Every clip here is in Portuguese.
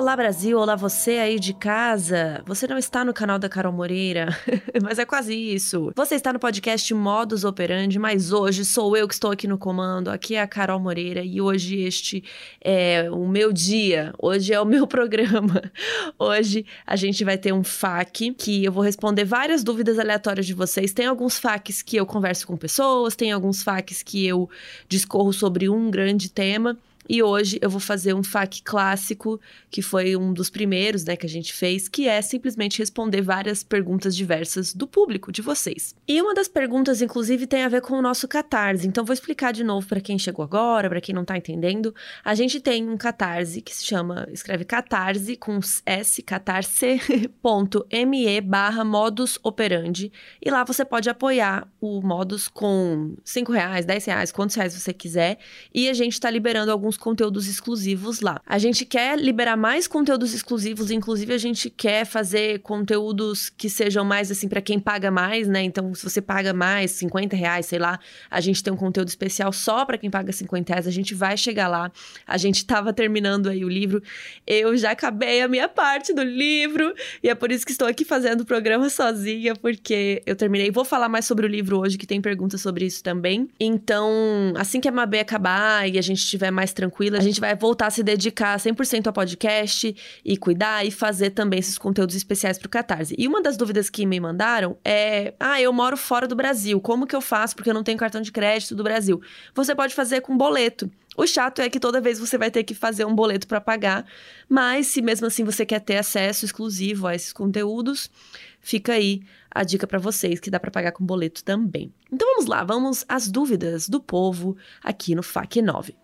Olá Brasil, olá você aí de casa. Você não está no canal da Carol Moreira, mas é quase isso. Você está no podcast Modus Operandi, mas hoje sou eu que estou aqui no comando. Aqui é a Carol Moreira e hoje este é o meu dia. Hoje é o meu programa. Hoje a gente vai ter um FAQ que eu vou responder várias dúvidas aleatórias de vocês. Tem alguns FAQs que eu converso com pessoas, tem alguns FAQs que eu discorro sobre um grande tema. E hoje eu vou fazer um FAQ clássico, que foi um dos primeiros, né, que a gente fez, que é simplesmente responder várias perguntas diversas do público, de vocês. E uma das perguntas, inclusive, tem a ver com o nosso Catarse. Então vou explicar de novo para quem chegou agora, para quem não tá entendendo. A gente tem um Catarse que se chama, escreve Catarse com S, catarse.me barra modus operandi. E lá você pode apoiar o modus com 5 reais, 10 reais, quantos reais você quiser. E a gente tá liberando alguns conteúdos exclusivos lá. A gente quer liberar mais conteúdos exclusivos, inclusive a gente quer fazer conteúdos que sejam mais assim para quem paga mais, né? Então, se você paga mais, 50 reais, sei lá, a gente tem um conteúdo especial só para quem paga 50 reais. A gente vai chegar lá. A gente tava terminando aí o livro. Eu já acabei a minha parte do livro e é por isso que estou aqui fazendo o programa sozinha, porque eu terminei. Vou falar mais sobre o livro hoje, que tem perguntas sobre isso também. Então, assim que a Mabê acabar e a gente estiver mais tranquila. A gente vai voltar a se dedicar 100% ao podcast e cuidar e fazer também esses conteúdos especiais pro Catarse. E uma das dúvidas que me mandaram é: ah, eu moro fora do Brasil, como que eu faço porque eu não tenho cartão de crédito do Brasil? Você pode fazer com boleto. O chato é que toda vez você vai ter que fazer um boleto para pagar, mas se mesmo assim você quer ter acesso exclusivo a esses conteúdos, fica aí a dica para vocês que dá para pagar com boleto também. Então vamos lá, vamos às dúvidas do povo aqui no FAQ 9.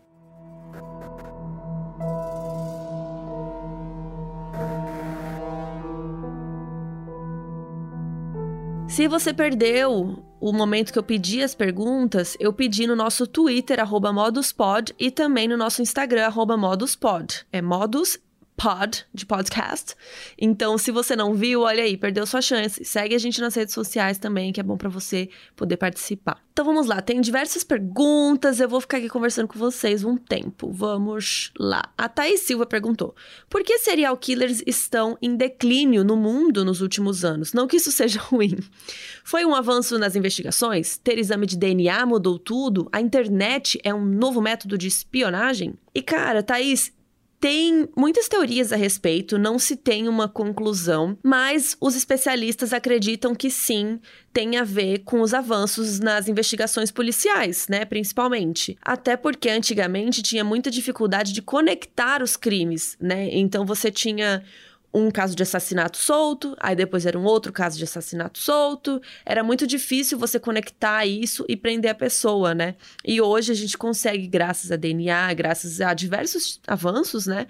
Se você perdeu o momento que eu pedi as perguntas, eu pedi no nosso Twitter, moduspod, e também no nosso Instagram, moduspod. É modus pod, de podcast. Então, se você não viu, olha aí, perdeu sua chance. Segue a gente nas redes sociais também, que é bom para você poder participar. Então vamos lá, tem diversas perguntas, eu vou ficar aqui conversando com vocês um tempo. Vamos lá. A Thaís Silva perguntou: por que serial killers estão em declínio no mundo nos últimos anos? Não que isso seja ruim. Foi um avanço nas investigações? Ter exame de DNA mudou tudo? A internet é um novo método de espionagem? E cara, Thaís, tem muitas teorias a respeito, não se tem uma conclusão, mas os especialistas acreditam que sim, tem a ver com os avanços nas investigações policiais, né, principalmente. Até porque antigamente tinha muita dificuldade de conectar os crimes, né? Então você tinha um caso de assassinato solto, aí depois era um outro caso de assassinato solto. Era muito difícil você conectar isso e prender a pessoa, né? E hoje a gente consegue, graças a DNA, graças a diversos avanços, né?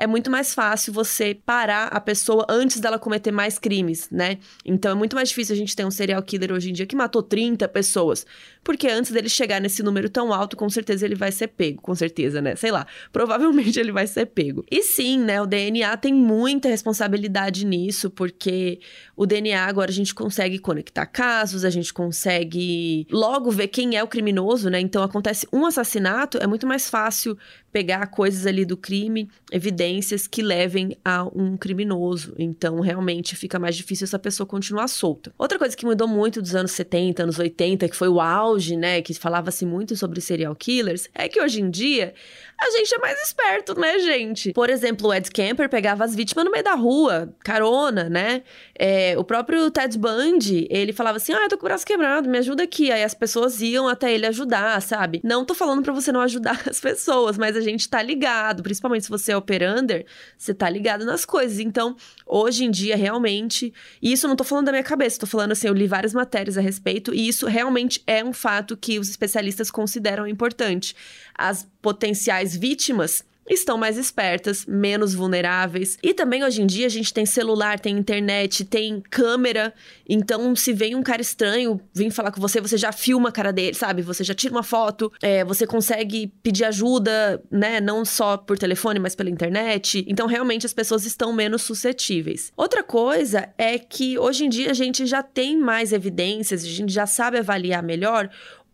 é muito mais fácil você parar a pessoa antes dela cometer mais crimes, né? Então é muito mais difícil a gente ter um serial killer hoje em dia que matou 30 pessoas. Porque antes dele chegar nesse número tão alto, com certeza ele vai ser pego. Com certeza, né? Sei lá. Provavelmente ele vai ser pego. E sim, né? O DNA tem muita responsabilidade nisso, porque o DNA agora a gente consegue conectar casos, a gente consegue logo ver quem é o criminoso, né? Então acontece um assassinato, é muito mais fácil pegar coisas ali do crime, evidências que levem a um criminoso. Então, realmente fica mais difícil essa pessoa continuar solta. Outra coisa que mudou muito dos anos 70, anos 80, que foi o auge, né, que falava-se muito sobre serial killers, é que hoje em dia a gente é mais esperto, né, gente? Por exemplo, o Ed Kemper pegava as vítimas no meio da rua, carona, né? É, o próprio Ted Bundy, ele falava assim: ah, eu tô com o braço quebrado, me ajuda aqui. Aí as pessoas iam até ele ajudar, sabe? Não tô falando para você não ajudar as pessoas, mas a gente tá ligado, principalmente se você é operander, você tá ligado nas coisas. Então, hoje em dia, realmente, e isso não tô falando da minha cabeça, tô falando assim, eu li várias matérias a respeito, e isso realmente é um fato que os especialistas consideram importante. As potenciais vítimas estão mais espertas, menos vulneráveis. E também hoje em dia a gente tem celular, tem internet, tem câmera. Então, se vem um cara estranho vir falar com você, você já filma a cara dele, sabe? Você já tira uma foto, é, você consegue pedir ajuda, né? Não só por telefone, mas pela internet. Então, realmente as pessoas estão menos suscetíveis. Outra coisa é que hoje em dia a gente já tem mais evidências, a gente já sabe avaliar melhor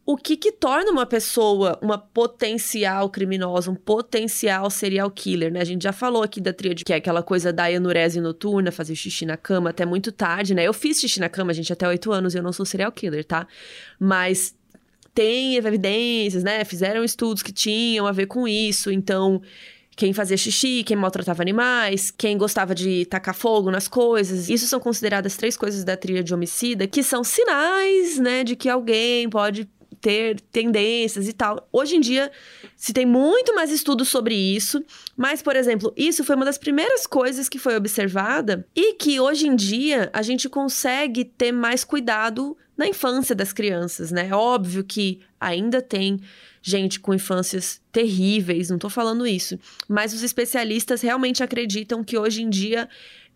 o que que torna uma pessoa uma potencial criminosa, um potencial serial killer, né? A gente já falou aqui da tríade, que é aquela coisa da enurese noturna, fazer xixi na cama até muito tarde, né? Eu fiz xixi na cama, gente, até oito anos e eu não sou serial killer, tá? Mas tem evidências, né? Fizeram estudos que tinham a ver com isso, então quem fazia xixi, quem maltratava animais, quem gostava de tacar fogo nas coisas. Isso são consideradas três coisas da tríade homicida que são sinais, né, de que alguém pode ter tendências e tal. Hoje em dia se tem muito mais estudos sobre isso, mas, por exemplo, isso foi uma das primeiras coisas que foi observada e que hoje em dia a gente consegue ter mais cuidado na infância das crianças, né? É óbvio que ainda tem gente com infâncias terríveis, não tô falando isso. Mas os especialistas realmente acreditam que hoje em dia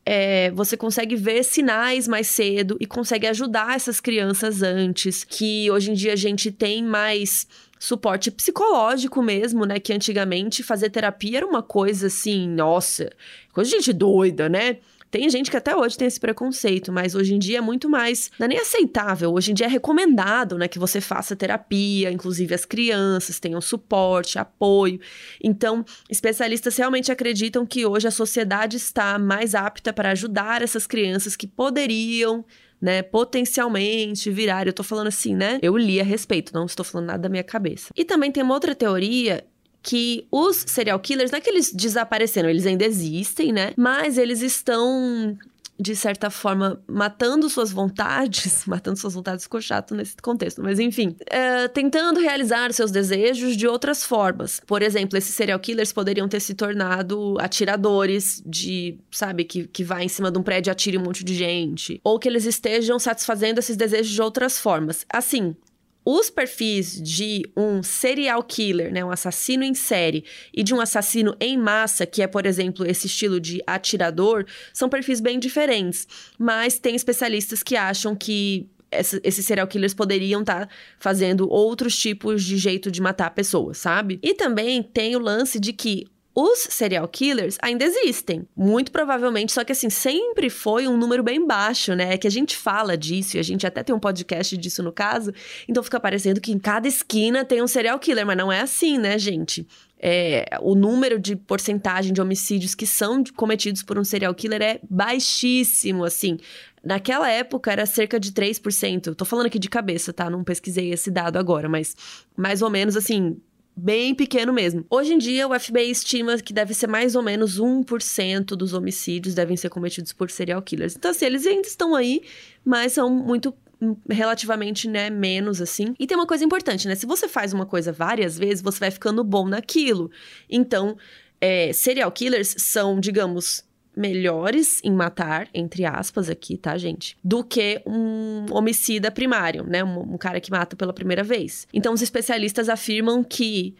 é, você consegue ver sinais mais cedo e consegue ajudar essas crianças antes. Que hoje em dia a gente tem mais suporte psicológico mesmo, né? Que antigamente fazer terapia era uma coisa assim, nossa, coisa de gente doida, né? Tem gente que até hoje tem esse preconceito, mas hoje em dia é muito mais. Não é nem aceitável, hoje em dia é recomendado, né, que você faça terapia, inclusive as crianças tenham suporte, apoio. Então, especialistas realmente acreditam que hoje a sociedade está mais apta para ajudar essas crianças que poderiam né, potencialmente virar. Eu tô falando assim, né? Eu li a respeito, não estou falando nada da minha cabeça. E também tem uma outra teoria que os serial killers, não é que eles desapareceram, eles ainda existem, né? Mas eles estão de certa forma, matando suas vontades, matando suas vontades ficou chato nesse contexto, mas enfim, é, tentando realizar seus desejos de outras formas. Por exemplo, esses serial killers poderiam ter se tornado atiradores de, sabe, que, que vai em cima de um prédio e atire um monte de gente. Ou que eles estejam satisfazendo esses desejos de outras formas. Assim, os perfis de um serial killer, né, um assassino em série, e de um assassino em massa, que é, por exemplo, esse estilo de atirador, são perfis bem diferentes. Mas tem especialistas que acham que esses serial killers poderiam estar tá fazendo outros tipos de jeito de matar pessoas, sabe? E também tem o lance de que os serial killers ainda existem, muito provavelmente, só que assim, sempre foi um número bem baixo, né? É que a gente fala disso e a gente até tem um podcast disso no caso, então fica parecendo que em cada esquina tem um serial killer, mas não é assim, né, gente? É, o número de porcentagem de homicídios que são cometidos por um serial killer é baixíssimo, assim. Naquela época era cerca de 3%. Tô falando aqui de cabeça, tá? Não pesquisei esse dado agora, mas mais ou menos assim, bem pequeno mesmo. Hoje em dia, o FBI estima que deve ser mais ou menos 1% dos homicídios devem ser cometidos por serial killers. Então, assim, eles ainda estão aí, mas são muito hum, relativamente, né, menos assim. E tem uma coisa importante, né? Se você faz uma coisa várias vezes, você vai ficando bom naquilo. Então, é, serial killers são, digamos, melhores em matar, entre aspas aqui, tá, gente? Do que um homicida primário, né? Um, um, cara que mata pela primeira vez. Então, os especialistas afirmam que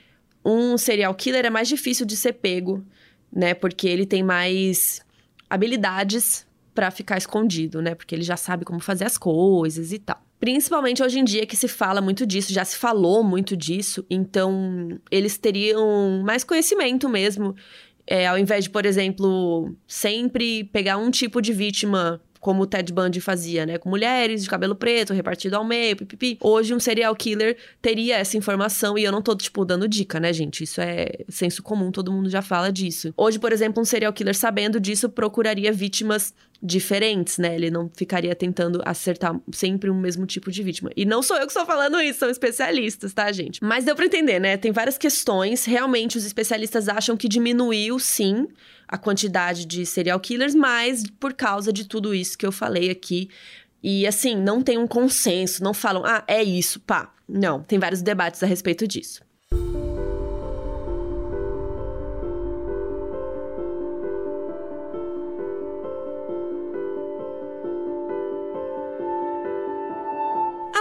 um serial killer é mais difícil de ser pego, né? Porque ele tem mais habilidades para ficar escondido, né? Porque ele já sabe como fazer as coisas e tal. Principalmente hoje em dia que se fala muito disso, já se falou muito disso, então eles teriam mais conhecimento mesmo é, ao invés de, por exemplo, sempre pegar um tipo de vítima como o Ted Bundy fazia, né? Com mulheres de cabelo preto, repartido ao meio, pipipi. Hoje, um serial killer teria essa informação e eu não tô, tipo, dando dica, né, gente? Isso é senso comum, todo mundo já fala disso. Hoje, por exemplo, um serial killer sabendo disso procuraria vítimas diferentes, né? Ele não ficaria tentando acertar sempre o mesmo tipo de vítima. E não sou eu que estou falando isso, são especialistas, tá, gente? Mas deu para entender, né? Tem várias questões. Realmente, os especialistas acham que diminuiu, sim, a quantidade de serial killers, mas por causa de tudo isso que eu falei aqui. E assim, não tem um consenso, não falam, ah, é isso, pá. Não, tem vários debates a respeito disso.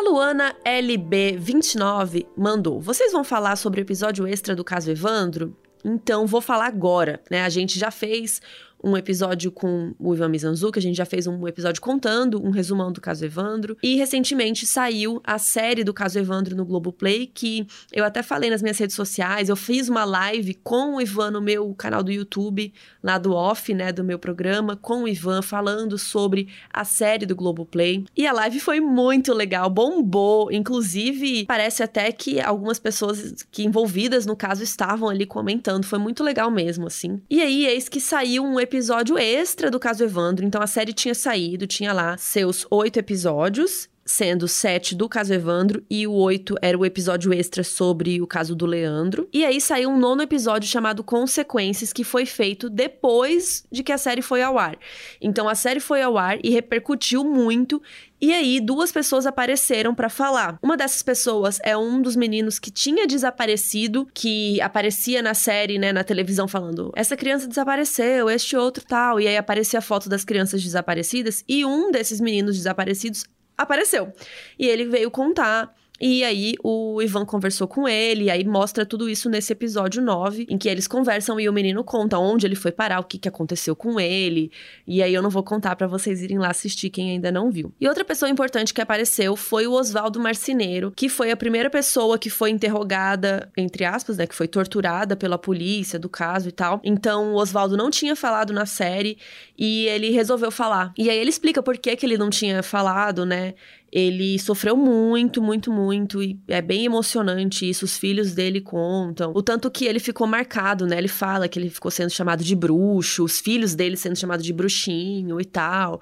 Luana LB29 mandou: Vocês vão falar sobre o episódio extra do caso Evandro? Então vou falar agora, né? A gente já fez um episódio com o Ivan Mizanzuki, a gente já fez um episódio contando um resumão do caso Evandro. E recentemente saiu a série do caso Evandro no Globoplay, que eu até falei nas minhas redes sociais. Eu fiz uma live com o Ivan no meu canal do YouTube, lá do off, né, do meu programa, com o Ivan, falando sobre a série do Globoplay. E a live foi muito legal, bombou. Inclusive, parece até que algumas pessoas que envolvidas no caso estavam ali comentando. Foi muito legal mesmo, assim. E aí, eis que saiu um episódio extra do caso Evandro. Então a série tinha saído, tinha lá seus oito episódios sendo sete do caso Evandro e o oito era o episódio extra sobre o caso do Leandro. E aí saiu um nono episódio chamado Consequências, que foi feito depois de que a série foi ao ar. Então a série foi ao ar e repercutiu muito. E aí, duas pessoas apareceram para falar. Uma dessas pessoas é um dos meninos que tinha desaparecido, que aparecia na série, né, na televisão, falando: essa criança desapareceu, este outro tal. E aí aparecia a foto das crianças desaparecidas. E um desses meninos desaparecidos apareceu. E ele veio contar e aí o Ivan conversou com ele, e aí mostra tudo isso nesse episódio 9, em que eles conversam e o menino conta onde ele foi parar, o que, que aconteceu com ele. E aí eu não vou contar para vocês irem lá assistir quem ainda não viu. E outra pessoa importante que apareceu foi o Oswaldo Marceneiro, que foi a primeira pessoa que foi interrogada, entre aspas, né, que foi torturada pela polícia do caso e tal. Então o Oswaldo não tinha falado na série e ele resolveu falar. E aí ele explica por que, que ele não tinha falado, né? Ele sofreu muito, muito, muito, e é bem emocionante isso. Os filhos dele contam. O tanto que ele ficou marcado, né? Ele fala que ele ficou sendo chamado de bruxo, os filhos dele sendo chamados de bruxinho e tal.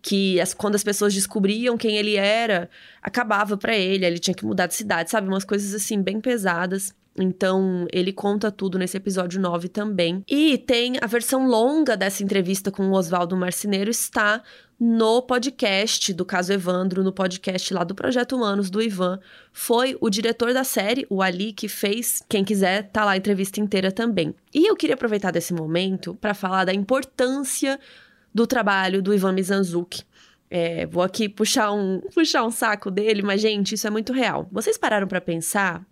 Que as, quando as pessoas descobriam quem ele era, acabava para ele, ele tinha que mudar de cidade, sabe? Umas coisas assim, bem pesadas. Então, ele conta tudo nesse episódio 9 também. E tem a versão longa dessa entrevista com o Oswaldo Marceneiro está no podcast do caso Evandro, no podcast lá do Projeto Humanos do Ivan. Foi o diretor da série, o Ali, que fez. Quem quiser, tá lá a entrevista inteira também. E eu queria aproveitar desse momento para falar da importância do trabalho do Ivan Mizanzuki. É, vou aqui puxar um, puxar um saco dele, mas, gente, isso é muito real. Vocês pararam para pensar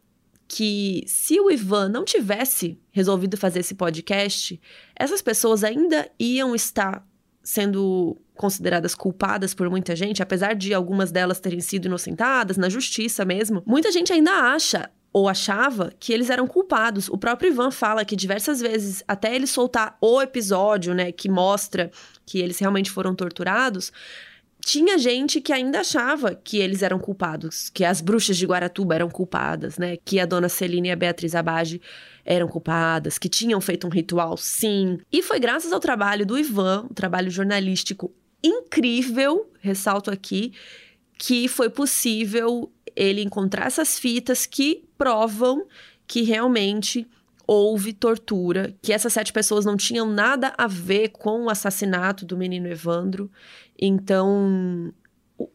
que se o Ivan não tivesse resolvido fazer esse podcast, essas pessoas ainda iam estar sendo consideradas culpadas por muita gente, apesar de algumas delas terem sido inocentadas na justiça mesmo. Muita gente ainda acha ou achava que eles eram culpados. O próprio Ivan fala que diversas vezes, até ele soltar o episódio, né, que mostra que eles realmente foram torturados, tinha gente que ainda achava que eles eram culpados, que as bruxas de Guaratuba eram culpadas, né? Que a dona Celina e a Beatriz Abage eram culpadas, que tinham feito um ritual, sim. E foi graças ao trabalho do Ivan, um trabalho jornalístico incrível, ressalto aqui, que foi possível ele encontrar essas fitas que provam que realmente houve tortura, que essas sete pessoas não tinham nada a ver com o assassinato do menino Evandro. Então,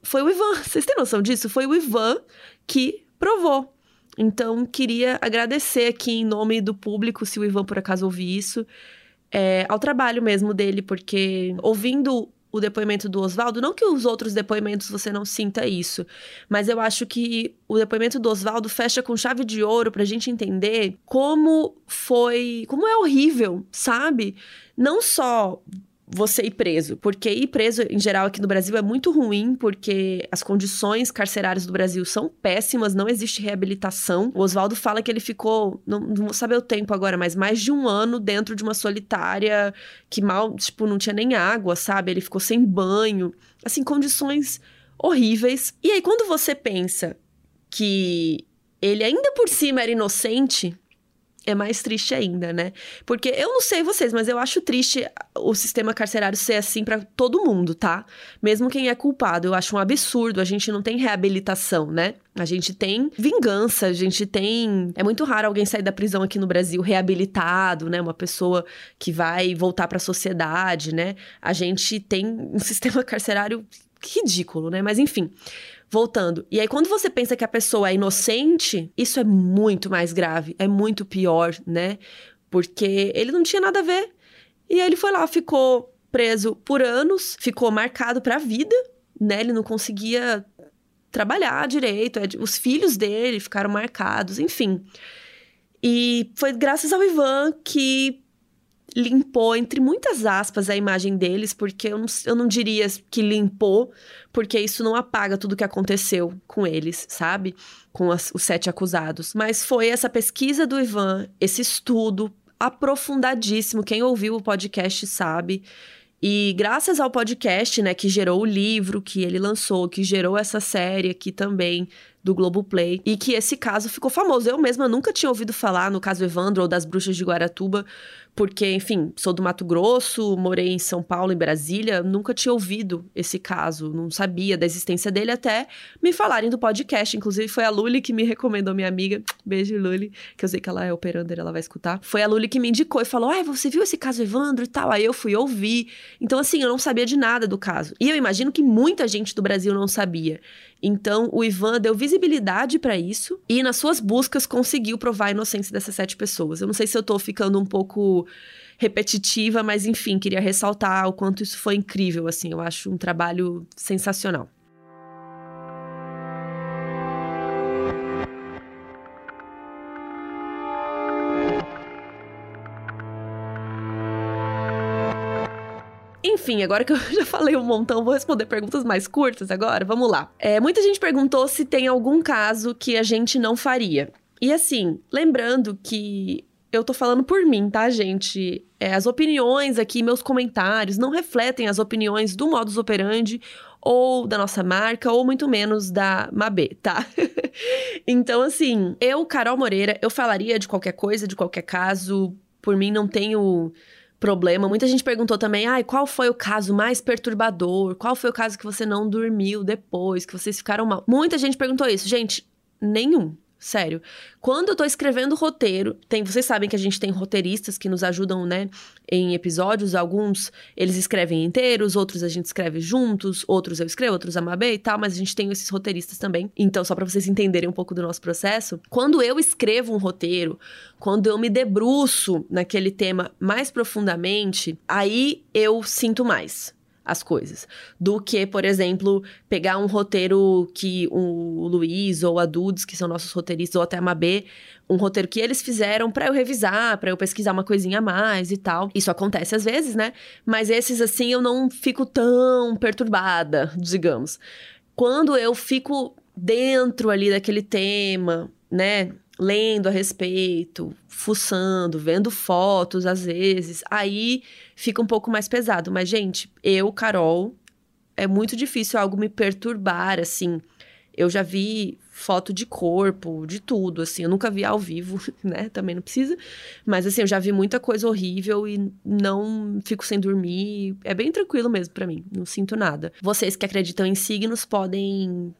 foi o Ivan, vocês têm noção disso? Foi o Ivan que provou. Então, queria agradecer aqui em nome do público, se o Ivan por acaso ouvir isso, é, ao trabalho mesmo dele, porque ouvindo o depoimento do Oswaldo, não que os outros depoimentos você não sinta isso, mas eu acho que o depoimento do Oswaldo fecha com chave de ouro pra gente entender como foi, como é horrível, sabe? Não só você ir preso. Porque ir preso, em geral, aqui no Brasil é muito ruim, porque as condições carcerárias do Brasil são péssimas, não existe reabilitação. O Oswaldo fala que ele ficou, não, não vou saber o tempo agora, mas mais de um ano dentro de uma solitária que mal, tipo, não tinha nem água, sabe? Ele ficou sem banho. Assim, condições horríveis. E aí, quando você pensa que ele ainda por cima era inocente, é mais triste ainda, né? Porque eu não sei vocês, mas eu acho triste o sistema carcerário ser assim para todo mundo, tá? Mesmo quem é culpado, eu acho um absurdo. A gente não tem reabilitação, né? A gente tem vingança, a gente tem. É muito raro alguém sair da prisão aqui no Brasil reabilitado, né? Uma pessoa que vai voltar para a sociedade, né? A gente tem um sistema carcerário ridículo, né? Mas enfim voltando. E aí, quando você pensa que a pessoa é inocente, isso é muito mais grave, é muito pior, né? Porque ele não tinha nada a ver. E aí ele foi lá, ficou preso por anos, ficou marcado pra vida, né? Ele não conseguia trabalhar direito, é os filhos dele ficaram marcados, enfim. E foi graças ao Ivan que limpou, entre muitas aspas, a imagem deles, porque eu não, eu não diria que limpou, porque isso não apaga tudo que aconteceu com eles, sabe? Com as, os sete acusados. Mas foi essa pesquisa do Ivan, esse estudo aprofundadíssimo. Quem ouviu o podcast sabe. E graças ao podcast, né, que gerou o livro que ele lançou, que gerou essa série aqui também do Globoplay, e que esse caso ficou famoso. Eu mesma nunca tinha ouvido falar no caso Evandro ou das bruxas de Guaratuba, porque, enfim, sou do Mato Grosso, morei em São Paulo, em Brasília, nunca tinha ouvido esse caso, não sabia da existência dele até me falarem do podcast. Inclusive, foi a Luli que me recomendou, minha amiga. Beijo, Luli, que eu sei que ela é operander, ela vai escutar. Foi a Luli que me indicou e falou: Ah, você viu esse caso Evandro e tal? Aí eu fui ouvir. Então, assim, eu não sabia de nada do caso. E eu imagino que muita gente do Brasil não sabia. Então, o Ivan deu visibilidade para isso e, nas suas buscas, conseguiu provar a inocência dessas sete pessoas. Eu não sei se eu tô ficando um pouco repetitiva, mas enfim, queria ressaltar o quanto isso foi incrível, assim, eu acho um trabalho sensacional. Enfim, agora que eu já falei um montão, vou responder perguntas mais curtas agora. Vamos lá. É, muita gente perguntou se tem algum caso que a gente não faria. E assim, lembrando que eu tô falando por mim, tá, gente? É, as opiniões aqui, meus comentários, não refletem as opiniões do modus operandi ou da nossa marca, ou muito menos da Mabê, tá? então, assim, eu, Carol Moreira, eu falaria de qualquer coisa, de qualquer caso. Por mim, não tenho problema. Muita gente perguntou também, ai, qual foi o caso mais perturbador? Qual foi o caso que você não dormiu depois, que vocês ficaram mal? Muita gente perguntou isso. Gente, nenhum. Sério. Quando eu tô escrevendo roteiro, tem, vocês sabem que a gente tem roteiristas que nos ajudam, né, em episódios. Alguns eles escrevem inteiros, outros a gente escreve juntos, outros eu escrevo, outros a Mabê e tal, mas a gente tem esses roteiristas também. Então, só para vocês entenderem um pouco do nosso processo, quando eu escrevo um roteiro, quando eu me debruço naquele tema mais profundamente, aí eu sinto mais as coisas. Do que, por exemplo, pegar um roteiro que o Luiz ou a Dudes, que são nossos roteiristas, ou até a Mabê, um roteiro que eles fizeram para eu revisar, para eu pesquisar uma coisinha a mais e tal. Isso acontece às vezes, né? Mas esses, assim, eu não fico tão perturbada, digamos. Quando eu fico dentro ali daquele tema, né? Lendo a respeito, fuçando, vendo fotos às vezes, aí fica um pouco mais pesado. Mas, gente, eu, Carol, é muito difícil algo me perturbar, assim. Eu já vi foto de corpo, de tudo, assim. Eu nunca vi ao vivo, né? Também não precisa. Mas, assim, eu já vi muita coisa horrível e não fico sem dormir. É bem tranquilo mesmo para mim. Não sinto nada. Vocês que acreditam em signos podem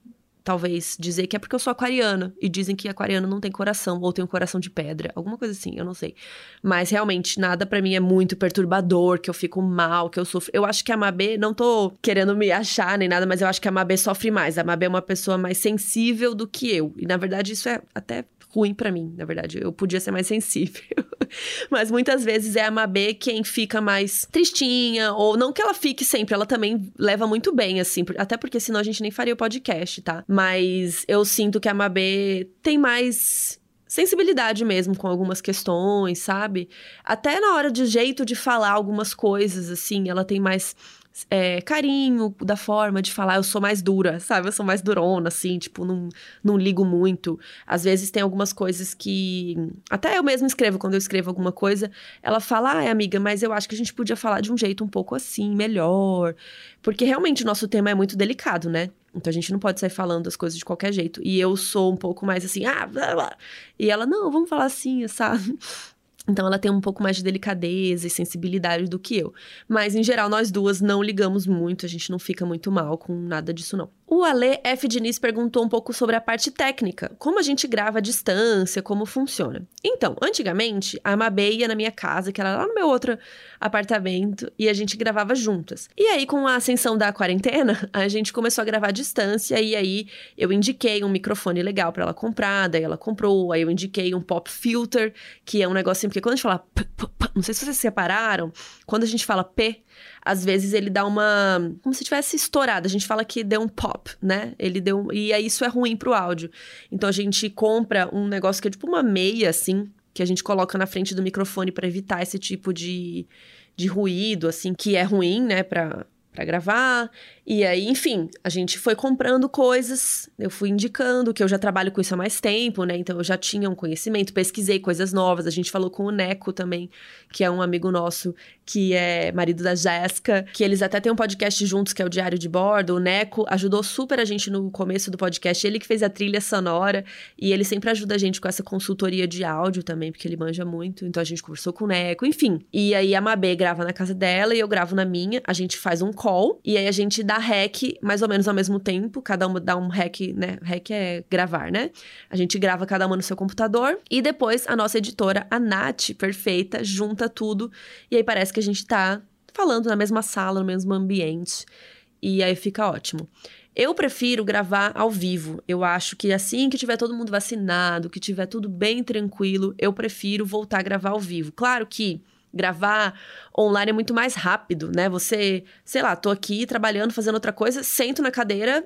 talvez dizer que é porque eu sou aquariana e dizem que aquariano não tem coração ou tem um coração de pedra, alguma coisa assim, eu não sei. Mas realmente nada para mim é muito perturbador, que eu fico mal, que eu sofro. Eu acho que a Mabê, não tô querendo me achar nem nada, mas eu acho que a Mabê sofre mais. A Mabê é uma pessoa mais sensível do que eu. E na verdade isso é até ruim para mim, na verdade. Eu podia ser mais sensível. Mas muitas vezes é a Mabê quem fica mais tristinha, ou não que ela fique sempre, ela também leva muito bem, assim, até porque senão a gente nem faria o podcast, tá? Mas eu sinto que a Mabê tem mais sensibilidade mesmo com algumas questões, sabe? Até na hora de jeito de falar algumas coisas, assim, ela tem mais é, carinho da forma de falar. Eu sou mais dura, sabe? Eu sou mais durona, assim, tipo, não, não ligo muito. Às vezes tem algumas coisas que. Até eu mesma escrevo, quando eu escrevo alguma coisa, ela fala, ai, amiga, mas eu acho que a gente podia falar de um jeito um pouco assim, melhor. Porque realmente o nosso tema é muito delicado, né? Então a gente não pode sair falando as coisas de qualquer jeito. E eu sou um pouco mais assim, ah, blá, blá. E ela, não, vamos falar assim, sabe? Então ela tem um pouco mais de delicadeza e sensibilidade do que eu. Mas em geral nós duas não ligamos muito, a gente não fica muito mal com nada disso não. O Ale F. Diniz perguntou um pouco sobre a parte técnica, como a gente grava à distância, como funciona. Então, antigamente, a Mabê ia na minha casa, que era lá no meu outro apartamento, e a gente gravava juntas. E aí, com a ascensão da quarentena, a gente começou a gravar à distância, e aí eu indiquei um microfone legal para ela comprar, daí ela comprou, aí eu indiquei um pop filter, que é um negocinho, porque quando a gente fala p, p, p, não sei se vocês separaram, quando a gente fala P, às vezes ele dá uma. como se tivesse estourado. A gente fala que deu um pop, né? Ele deu. E aí isso é ruim pro áudio. Então a gente compra um negócio que é tipo uma meia, assim, que a gente coloca na frente do microfone para evitar esse tipo de, de ruído, assim, que é ruim, né, para gravar. E aí, enfim, a gente foi comprando coisas, eu fui indicando que eu já trabalho com isso há mais tempo, né? Então eu já tinha um conhecimento, pesquisei coisas novas. A gente falou com o Neco também, que é um amigo nosso, que é marido da Jéssica, que eles até têm um podcast juntos, que é o Diário de Bordo. O Neco ajudou super a gente no começo do podcast, ele que fez a trilha sonora, e ele sempre ajuda a gente com essa consultoria de áudio também, porque ele manja muito. Então a gente conversou com o Neco, enfim. E aí a Mabê grava na casa dela e eu gravo na minha. A gente faz um call, e aí a gente dá rec mais ou menos ao mesmo tempo, cada uma dá um rec, né? Rec é gravar, né? A gente grava cada uma no seu computador e depois a nossa editora, a Nath, perfeita, junta tudo e aí parece que a gente tá falando na mesma sala, no mesmo ambiente. E aí fica ótimo. Eu prefiro gravar ao vivo. Eu acho que assim que tiver todo mundo vacinado, que tiver tudo bem tranquilo, eu prefiro voltar a gravar ao vivo. Claro que gravar online é muito mais rápido, né? Você, sei lá, tô aqui trabalhando, fazendo outra coisa, sento na cadeira,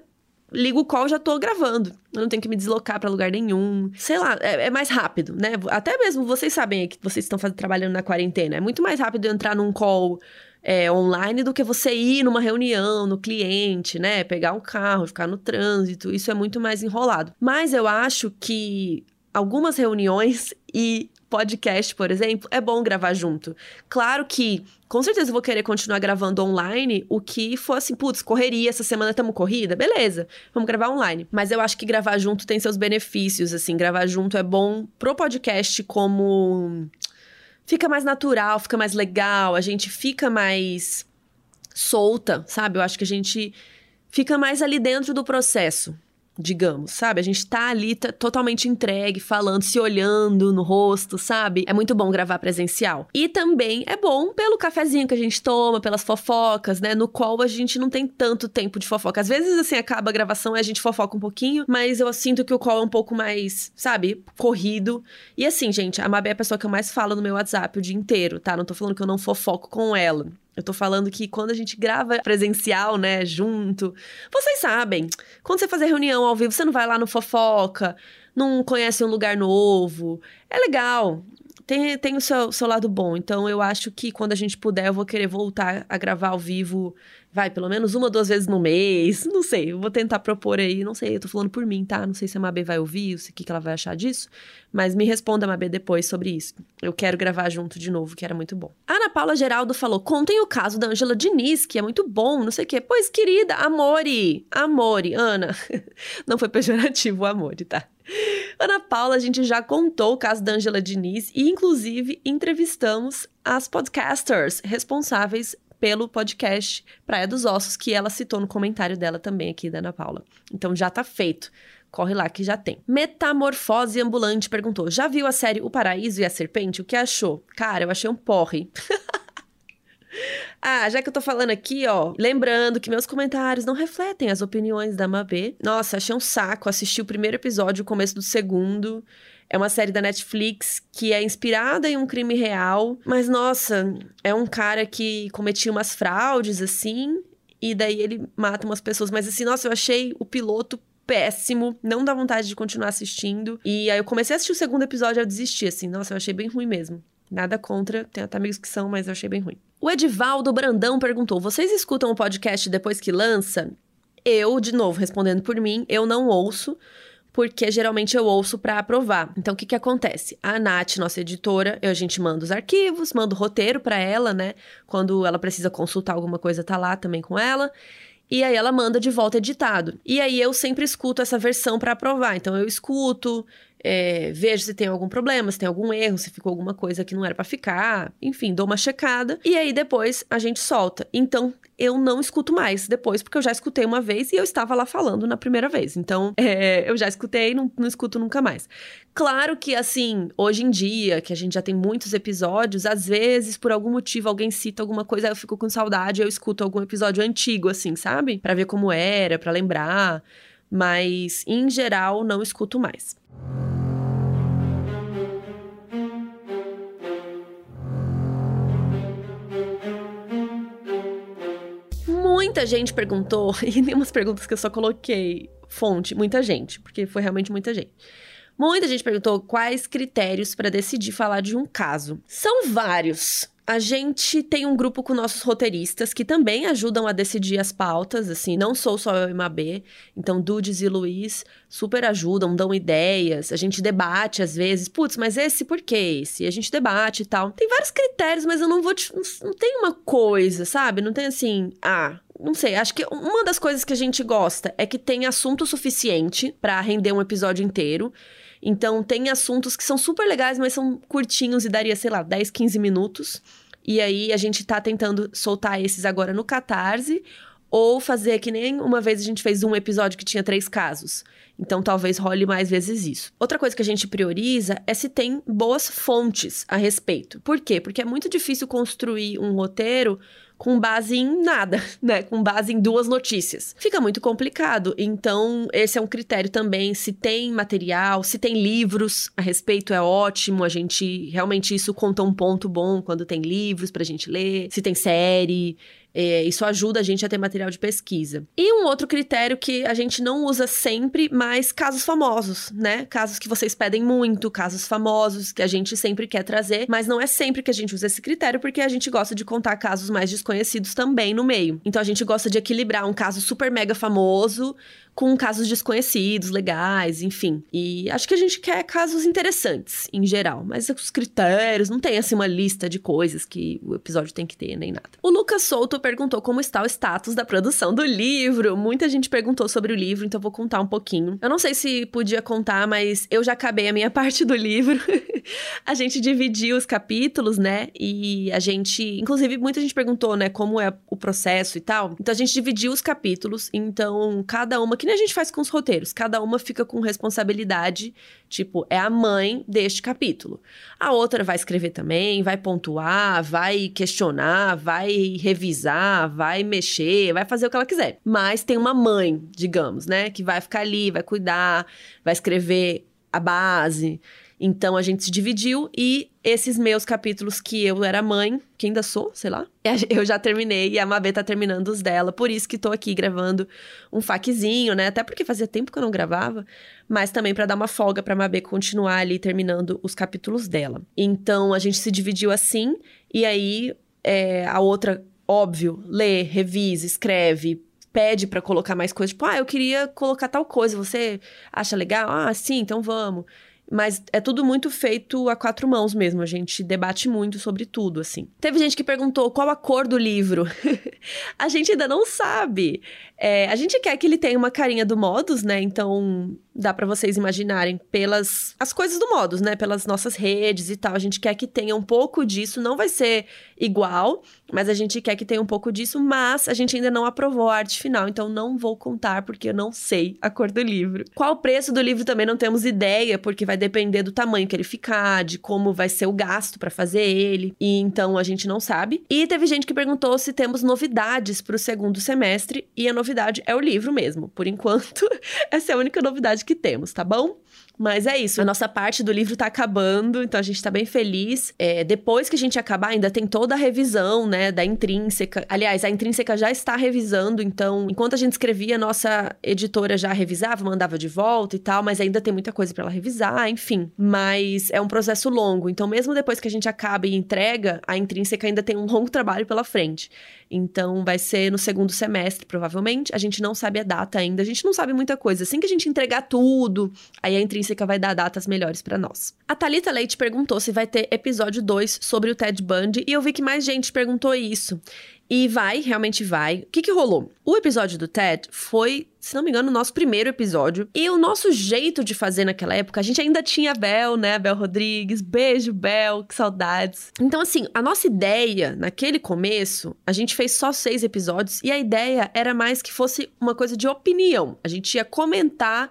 ligo o call já tô gravando. Eu não tenho que me deslocar para lugar nenhum. Sei lá, é, é, mais rápido, né? Até mesmo vocês sabem que vocês estão fazendo, trabalhando na quarentena. É muito mais rápido entrar num call é, online do que você ir numa reunião no cliente, né? Pegar um carro, ficar no trânsito. Isso é muito mais enrolado. Mas eu acho que algumas reuniões e podcast, por exemplo, é bom gravar junto. Claro que, com certeza, eu vou querer continuar gravando online o que for assim, putz, correria, essa semana estamos corrida, beleza, vamos gravar online. Mas eu acho que gravar junto tem seus benefícios, assim, gravar junto é bom pro podcast como. Fica mais natural, fica mais legal, a gente fica mais solta, sabe? Eu acho que a gente fica mais ali dentro do processo digamos, sabe? A gente tá ali tá totalmente entregue, falando, se olhando no rosto, sabe? É muito bom gravar presencial. E também é bom pelo cafezinho que a gente toma, pelas fofocas, né? No qual a gente não tem tanto tempo de fofoca. Às vezes, assim, acaba a gravação e a gente fofoca um pouquinho, mas eu sinto que o call é um pouco mais, sabe, corrido. E assim, gente, a Mabé é a pessoa que eu mais falo no meu WhatsApp o dia inteiro, tá? Não tô falando que eu não fofoco com ela. Eu tô falando que quando a gente grava presencial, né, junto, vocês sabem, quando você fazer reunião ao vivo, você não vai lá no fofoca, não conhece um lugar novo. É legal. Tem, tem o seu, seu lado bom. Então, eu acho que quando a gente puder, eu vou querer voltar a gravar ao vivo vai, pelo menos uma ou duas vezes no mês. Não sei, eu vou tentar propor aí. Não sei, eu tô falando por mim, tá? Não sei se a Mabê vai ouvir, o que, que ela vai achar disso. Mas me responda, Mabê, depois sobre isso. Eu quero gravar junto de novo, que era muito bom. A Ana Paula Geraldo falou: contem o caso da Angela Diniz, que é muito bom, não sei o quê. Pois, querida, amore, amore, Ana. não foi pejorativo o amore, tá? Ana Paula, a gente já contou o caso da Angela Diniz e, inclusive, entrevistamos as podcasters responsáveis pelo podcast Praia dos Ossos, que ela citou no comentário dela também aqui da Ana Paula. Então já tá feito. Corre lá que já tem. Metamorfose Ambulante perguntou: Já viu a série O Paraíso e a Serpente? O que achou? Cara, eu achei um porre. Ah, já que eu tô falando aqui, ó, lembrando que meus comentários não refletem as opiniões da Mabê. Nossa, achei um saco assistir o primeiro episódio, o começo do segundo. É uma série da Netflix que é inspirada em um crime real, mas nossa, é um cara que cometia umas fraudes assim, e daí ele mata umas pessoas, mas assim, nossa, eu achei o piloto péssimo, não dá vontade de continuar assistindo. E aí eu comecei a assistir o segundo episódio e eu desisti, assim, nossa, eu achei bem ruim mesmo. Nada contra, tem até amigos que são, mas eu achei bem ruim. O Edivaldo Brandão perguntou: vocês escutam o podcast depois que lança? Eu, de novo, respondendo por mim, eu não ouço, porque geralmente eu ouço para aprovar. Então, o que que acontece? A Nath, nossa editora, eu, a gente manda os arquivos, manda o roteiro para ela, né? Quando ela precisa consultar alguma coisa, tá lá também com ela. E aí ela manda de volta editado. E aí eu sempre escuto essa versão para aprovar. Então eu escuto, é, vejo se tem algum problema, se tem algum erro, se ficou alguma coisa que não era para ficar, enfim, dou uma checada e aí depois a gente solta. Então eu não escuto mais depois, porque eu já escutei uma vez e eu estava lá falando na primeira vez. Então é, eu já escutei, não, não escuto nunca mais. Claro que, assim, hoje em dia, que a gente já tem muitos episódios, às vezes, por algum motivo, alguém cita alguma coisa, eu fico com saudade, eu escuto algum episódio antigo, assim, sabe? Para ver como era, para lembrar. Mas, em geral, não escuto mais. Muita gente perguntou, e tem umas perguntas que eu só coloquei fonte, muita gente, porque foi realmente muita gente. Muita gente perguntou quais critérios para decidir falar de um caso. São vários. A gente tem um grupo com nossos roteiristas que também ajudam a decidir as pautas, assim, não sou só eu e Mabê, então Dudes e Luiz super ajudam, dão ideias, a gente debate às vezes, putz, mas esse por que esse? A gente debate e tal. Tem vários critérios, mas eu não vou te, não tem uma coisa, sabe? Não tem assim, ah, não sei, acho que uma das coisas que a gente gosta é que tem assunto suficiente para render um episódio inteiro. Então, tem assuntos que são super legais, mas são curtinhos e daria, sei lá, 10, 15 minutos. E aí, a gente tá tentando soltar esses agora no Catarse. Ou fazer que nem uma vez a gente fez um episódio que tinha três casos. Então, talvez role mais vezes isso. Outra coisa que a gente prioriza é se tem boas fontes a respeito. Por quê? Porque é muito difícil construir um roteiro com base em nada, né? Com base em duas notícias. Fica muito complicado. Então, esse é um critério também. Se tem material, se tem livros a respeito, é ótimo. A gente realmente isso conta um ponto bom quando tem livros pra gente ler. Se tem série. É, isso ajuda a gente a ter material de pesquisa. E um outro critério que a gente não usa sempre, mas casos famosos, né? Casos que vocês pedem muito, casos famosos que a gente sempre quer trazer, mas não é sempre que a gente usa esse critério, porque a gente gosta de contar casos mais desconhecidos também no meio. Então a gente gosta de equilibrar um caso super mega famoso com casos desconhecidos, legais, enfim. E acho que a gente quer casos interessantes, em geral. Mas os critérios, não tem assim uma lista de coisas que o episódio tem que ter, nem nada. O Lucas Souto perguntou como está o status da produção do livro. Muita gente perguntou sobre o livro, então eu vou contar um pouquinho. Eu não sei se podia contar, mas eu já acabei a minha parte do livro. a gente dividiu os capítulos, né? E a gente. Inclusive, muita gente perguntou, né, como é o processo e tal. Então a gente dividiu os capítulos. Então, cada uma que nem a gente faz com os roteiros, cada uma fica com responsabilidade, tipo, é a mãe deste capítulo. A outra vai escrever também, vai pontuar, vai questionar, vai revisar, vai mexer, vai fazer o que ela quiser. Mas tem uma mãe, digamos, né, que vai ficar ali, vai cuidar, vai escrever a base. Então a gente se dividiu e esses meus capítulos que eu era mãe, que ainda sou, sei lá, eu já terminei e a Mabê tá terminando os dela. Por isso que tô aqui gravando um faquezinho, né? Até porque fazia tempo que eu não gravava, mas também para dar uma folga pra Mabê continuar ali terminando os capítulos dela. Então a gente se dividiu assim, e aí é, a outra, óbvio, lê, revisa, escreve, pede para colocar mais coisas. Tipo, ah, eu queria colocar tal coisa, você acha legal? Ah, sim, então vamos. Mas é tudo muito feito a quatro mãos mesmo. A gente debate muito sobre tudo, assim. Teve gente que perguntou qual a cor do livro. a gente ainda não sabe. É, a gente quer que ele tenha uma carinha do Modus, né? Então, dá para vocês imaginarem pelas as coisas do Modus, né? Pelas nossas redes e tal. A gente quer que tenha um pouco disso. Não vai ser igual, mas a gente quer que tenha um pouco disso. Mas a gente ainda não aprovou a arte final, então não vou contar porque eu não sei a cor do livro. Qual o preço do livro também não temos ideia, porque vai depender do tamanho que ele ficar, de como vai ser o gasto para fazer ele. E então a gente não sabe. E teve gente que perguntou se temos novidades para o segundo semestre e a novidade é o livro mesmo. Por enquanto, essa é a única novidade que temos, tá bom? Mas é isso, a nossa parte do livro tá acabando, então a gente tá bem feliz. É, depois que a gente acabar, ainda tem toda a revisão, né, da intrínseca. Aliás, a intrínseca já está revisando, então, enquanto a gente escrevia, a nossa editora já revisava, mandava de volta e tal, mas ainda tem muita coisa para ela revisar, enfim. Mas é um processo longo, então, mesmo depois que a gente acaba e entrega, a intrínseca ainda tem um longo trabalho pela frente. Então, vai ser no segundo semestre, provavelmente. A gente não sabe a data ainda, a gente não sabe muita coisa. Assim que a gente entregar tudo, aí a intrínseca vai dar datas melhores para nós. A Talita Leite perguntou se vai ter episódio 2 sobre o Ted Bundy e eu vi que mais gente perguntou isso. E vai, realmente vai. O que, que rolou? O episódio do Ted foi, se não me engano, o nosso primeiro episódio. E o nosso jeito de fazer naquela época, a gente ainda tinha a Bel, né? A Bel Rodrigues. Beijo, Bel, que saudades. Então, assim, a nossa ideia, naquele começo, a gente fez só seis episódios e a ideia era mais que fosse uma coisa de opinião. A gente ia comentar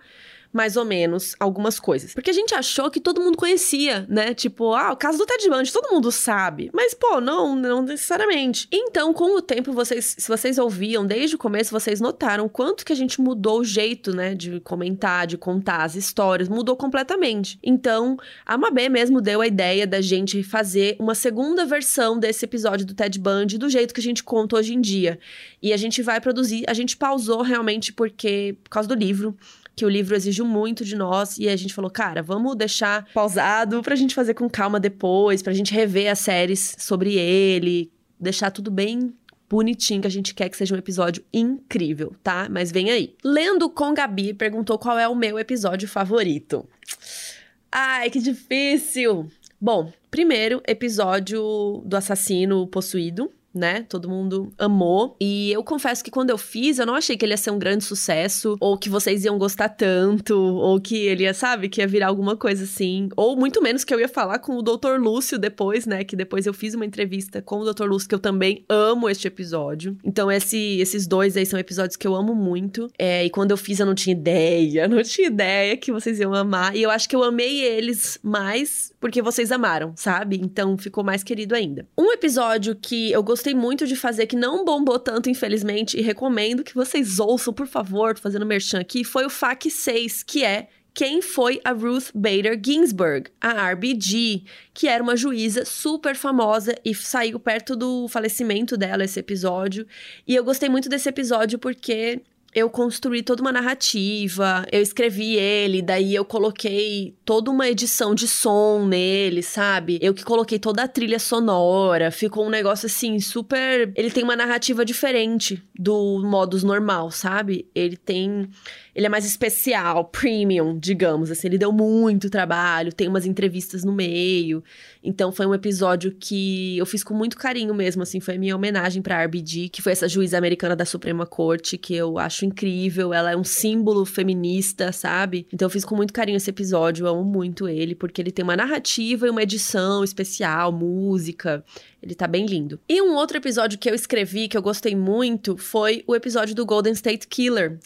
mais ou menos algumas coisas. Porque a gente achou que todo mundo conhecia, né? Tipo, ah, o caso do Ted Bundy, todo mundo sabe. Mas, pô, não, não necessariamente. Então, com o tempo, vocês, se vocês ouviam desde o começo, vocês notaram quanto que a gente mudou o jeito, né, de comentar, de contar as histórias, mudou completamente. Então, a Mabê mesmo deu a ideia da gente fazer uma segunda versão desse episódio do Ted Bundy do jeito que a gente conta hoje em dia. E a gente vai produzir, a gente pausou realmente porque por causa do livro que o livro exige muito de nós e a gente falou, cara, vamos deixar pausado pra gente fazer com calma depois, pra gente rever as séries sobre ele, deixar tudo bem bonitinho, que a gente quer que seja um episódio incrível, tá? Mas vem aí. Lendo com Gabi perguntou qual é o meu episódio favorito. Ai, que difícil! Bom, primeiro, episódio do assassino possuído, né? Todo mundo amou. E eu confesso que quando eu fiz, eu não achei que ele ia ser um grande sucesso, ou que vocês iam gostar tanto, ou que ele ia, sabe, que ia virar alguma coisa assim. Ou muito menos que eu ia falar com o Dr. Lúcio depois, né? Que depois eu fiz uma entrevista com o Dr. Lúcio, que eu também amo este episódio. Então, esse, esses dois aí são episódios que eu amo muito. É, e quando eu fiz, eu não tinha ideia, não tinha ideia que vocês iam amar. E eu acho que eu amei eles mais porque vocês amaram, sabe? Então ficou mais querido ainda. Um episódio que eu gostei muito de fazer, que não bombou tanto, infelizmente, e recomendo que vocês ouçam, por favor, tô fazendo merchan aqui, foi o FAC 6, que é quem foi a Ruth Bader Ginsburg, a RBG, que era uma juíza super famosa e saiu perto do falecimento dela esse episódio. E eu gostei muito desse episódio porque eu construí toda uma narrativa, eu escrevi ele, daí eu coloquei toda uma edição de som nele, sabe? Eu que coloquei toda a trilha sonora, ficou um negócio assim super. Ele tem uma narrativa diferente do modus normal, sabe? Ele tem ele é mais especial, premium, digamos, assim, ele deu muito trabalho, tem umas entrevistas no meio. Então foi um episódio que eu fiz com muito carinho mesmo, assim, foi minha homenagem para RBG, que foi essa juíza americana da Suprema Corte, que eu acho incrível, ela é um símbolo feminista, sabe? Então eu fiz com muito carinho esse episódio, eu amo muito ele, porque ele tem uma narrativa e uma edição especial, música. Ele tá bem lindo. E um outro episódio que eu escrevi, que eu gostei muito, foi o episódio do Golden State Killer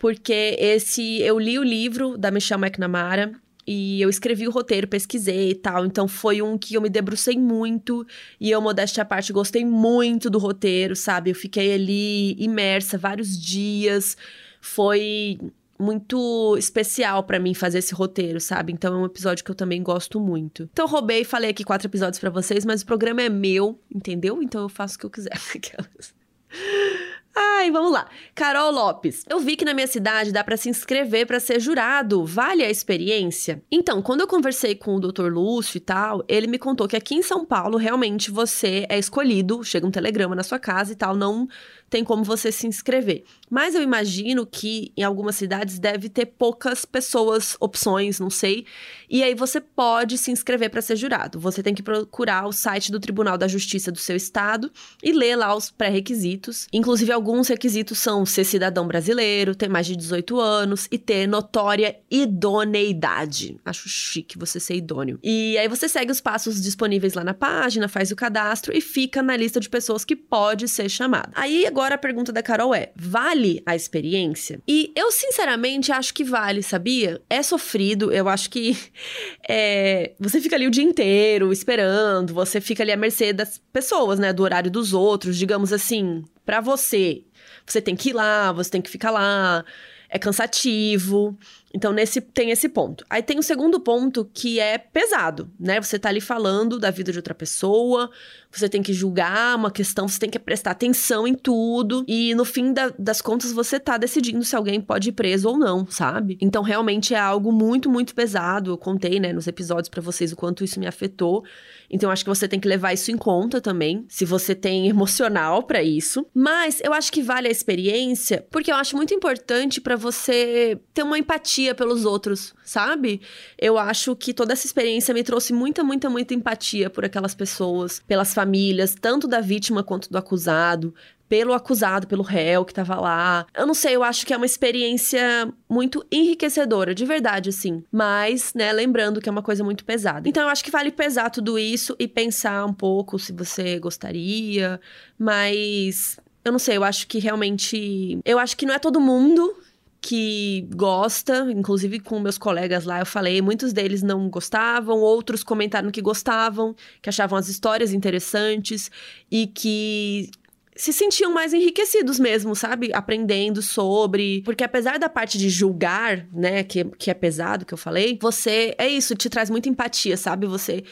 porque esse eu li o livro da Michelle McNamara e eu escrevi o roteiro, pesquisei e tal. Então foi um que eu me debrucei muito e eu, modéstia à parte, gostei muito do roteiro, sabe? Eu fiquei ali imersa vários dias. Foi muito especial para mim fazer esse roteiro, sabe? Então é um episódio que eu também gosto muito. Então roubei, falei aqui quatro episódios para vocês, mas o programa é meu, entendeu? Então eu faço o que eu quiser. Ai, vamos lá. Carol Lopes. Eu vi que na minha cidade dá para se inscrever para ser jurado. Vale a experiência? Então, quando eu conversei com o Dr. Lúcio e tal, ele me contou que aqui em São Paulo realmente você é escolhido, chega um telegrama na sua casa e tal, não tem como você se inscrever. Mas eu imagino que em algumas cidades deve ter poucas pessoas, opções, não sei. E aí você pode se inscrever para ser jurado. Você tem que procurar o site do Tribunal da Justiça do seu estado e ler lá os pré-requisitos. Inclusive, alguns requisitos são ser cidadão brasileiro, ter mais de 18 anos e ter notória idoneidade. Acho chique você ser idôneo. E aí você segue os passos disponíveis lá na página, faz o cadastro e fica na lista de pessoas que pode ser chamado. Aí agora agora a pergunta da Carol é: vale a experiência? E eu, sinceramente, acho que vale, sabia? É sofrido, eu acho que é, você fica ali o dia inteiro esperando, você fica ali à mercê das pessoas, né? Do horário dos outros, digamos assim, para você. Você tem que ir lá, você tem que ficar lá, é cansativo. Então, nesse tem esse ponto. Aí tem o segundo ponto que é pesado, né? Você tá ali falando da vida de outra pessoa, você tem que julgar uma questão, você tem que prestar atenção em tudo. E no fim da, das contas, você tá decidindo se alguém pode ir preso ou não, sabe? Então, realmente é algo muito, muito pesado. Eu contei, né, nos episódios para vocês o quanto isso me afetou. Então, acho que você tem que levar isso em conta também, se você tem emocional para isso. Mas eu acho que vale a experiência, porque eu acho muito importante para você ter uma empatia pelos outros, sabe? Eu acho que toda essa experiência me trouxe muita, muita, muita empatia por aquelas pessoas, pelas famílias, tanto da vítima quanto do acusado, pelo acusado, pelo réu que tava lá. Eu não sei, eu acho que é uma experiência muito enriquecedora, de verdade, assim. Mas, né, lembrando que é uma coisa muito pesada. Então, eu acho que vale pesar tudo isso e pensar um pouco se você gostaria. Mas. Eu não sei, eu acho que realmente. Eu acho que não é todo mundo que gosta, inclusive com meus colegas lá eu falei, muitos deles não gostavam, outros comentaram que gostavam, que achavam as histórias interessantes e que se sentiam mais enriquecidos mesmo, sabe? Aprendendo sobre. Porque apesar da parte de julgar, né, que, que é pesado, que eu falei, você. É isso, te traz muita empatia, sabe? Você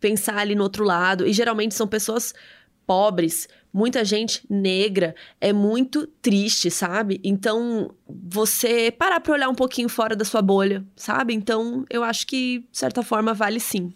pensar ali no outro lado. E geralmente são pessoas pobres, muita gente negra, é muito triste, sabe? Então, você parar pra olhar um pouquinho fora da sua bolha, sabe? Então, eu acho que, de certa forma, vale sim.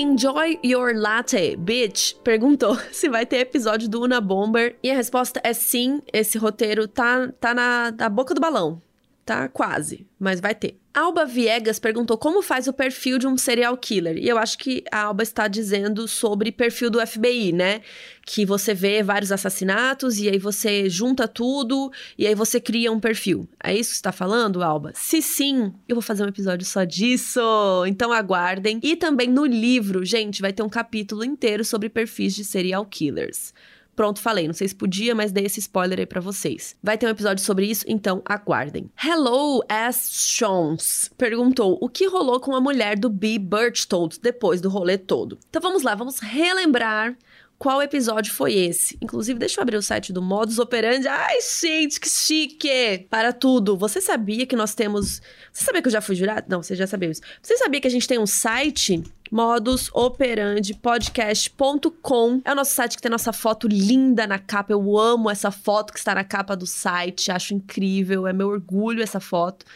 Enjoy Your Latte, bitch, perguntou se vai ter episódio do Una Bomber. E a resposta é sim, esse roteiro tá, tá na, na boca do balão. Tá quase, mas vai ter. Alba Viegas perguntou como faz o perfil de um serial killer. E eu acho que a Alba está dizendo sobre perfil do FBI, né? Que você vê vários assassinatos e aí você junta tudo e aí você cria um perfil. É isso que você está falando, Alba? Se sim, eu vou fazer um episódio só disso. Então aguardem. E também no livro, gente, vai ter um capítulo inteiro sobre perfis de serial killers. Pronto, falei. Não sei se podia, mas dei esse spoiler aí pra vocês. Vai ter um episódio sobre isso, então aguardem. Hello S. Shons perguntou o que rolou com a mulher do B. Birchtold depois do rolê todo. Então vamos lá, vamos relembrar qual episódio foi esse. Inclusive, deixa eu abrir o site do Modus Operandi. Ai, gente, que chique! Para tudo. Você sabia que nós temos. Você sabia que eu já fui jurado? Não, você já sabia isso. Você sabia que a gente tem um site modusoperandipodcast.com. É o nosso site que tem nossa foto linda na capa. Eu amo essa foto que está na capa do site, acho incrível, é meu orgulho essa foto.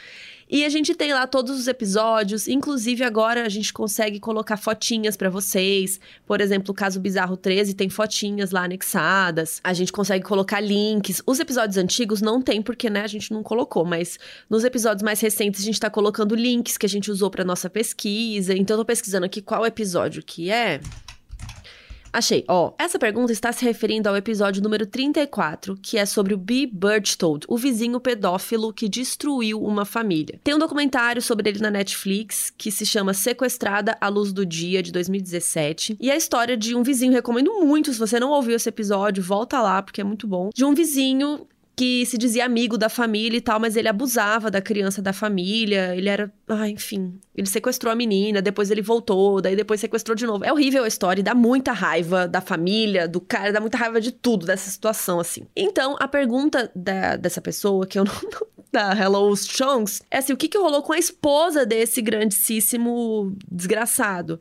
E a gente tem lá todos os episódios, inclusive agora a gente consegue colocar fotinhas para vocês. Por exemplo, o caso Bizarro 13 tem fotinhas lá anexadas. A gente consegue colocar links. Os episódios antigos não tem porque, né, a gente não colocou, mas nos episódios mais recentes a gente tá colocando links que a gente usou para nossa pesquisa. Então eu tô pesquisando aqui qual episódio que é. Achei. Ó, essa pergunta está se referindo ao episódio número 34, que é sobre o B. Birchtold, o vizinho pedófilo que destruiu uma família. Tem um documentário sobre ele na Netflix que se chama Sequestrada à Luz do Dia, de 2017. E é a história de um vizinho, recomendo muito, se você não ouviu esse episódio, volta lá, porque é muito bom. De um vizinho que se dizia amigo da família e tal, mas ele abusava da criança da família, ele era, ah, enfim, ele sequestrou a menina, depois ele voltou, daí depois sequestrou de novo. É horrível a história dá muita raiva da família, do cara, dá muita raiva de tudo dessa situação assim. Então, a pergunta da, dessa pessoa que eu não, da Hello Chunks é assim, o que que rolou com a esposa desse grandíssimo desgraçado?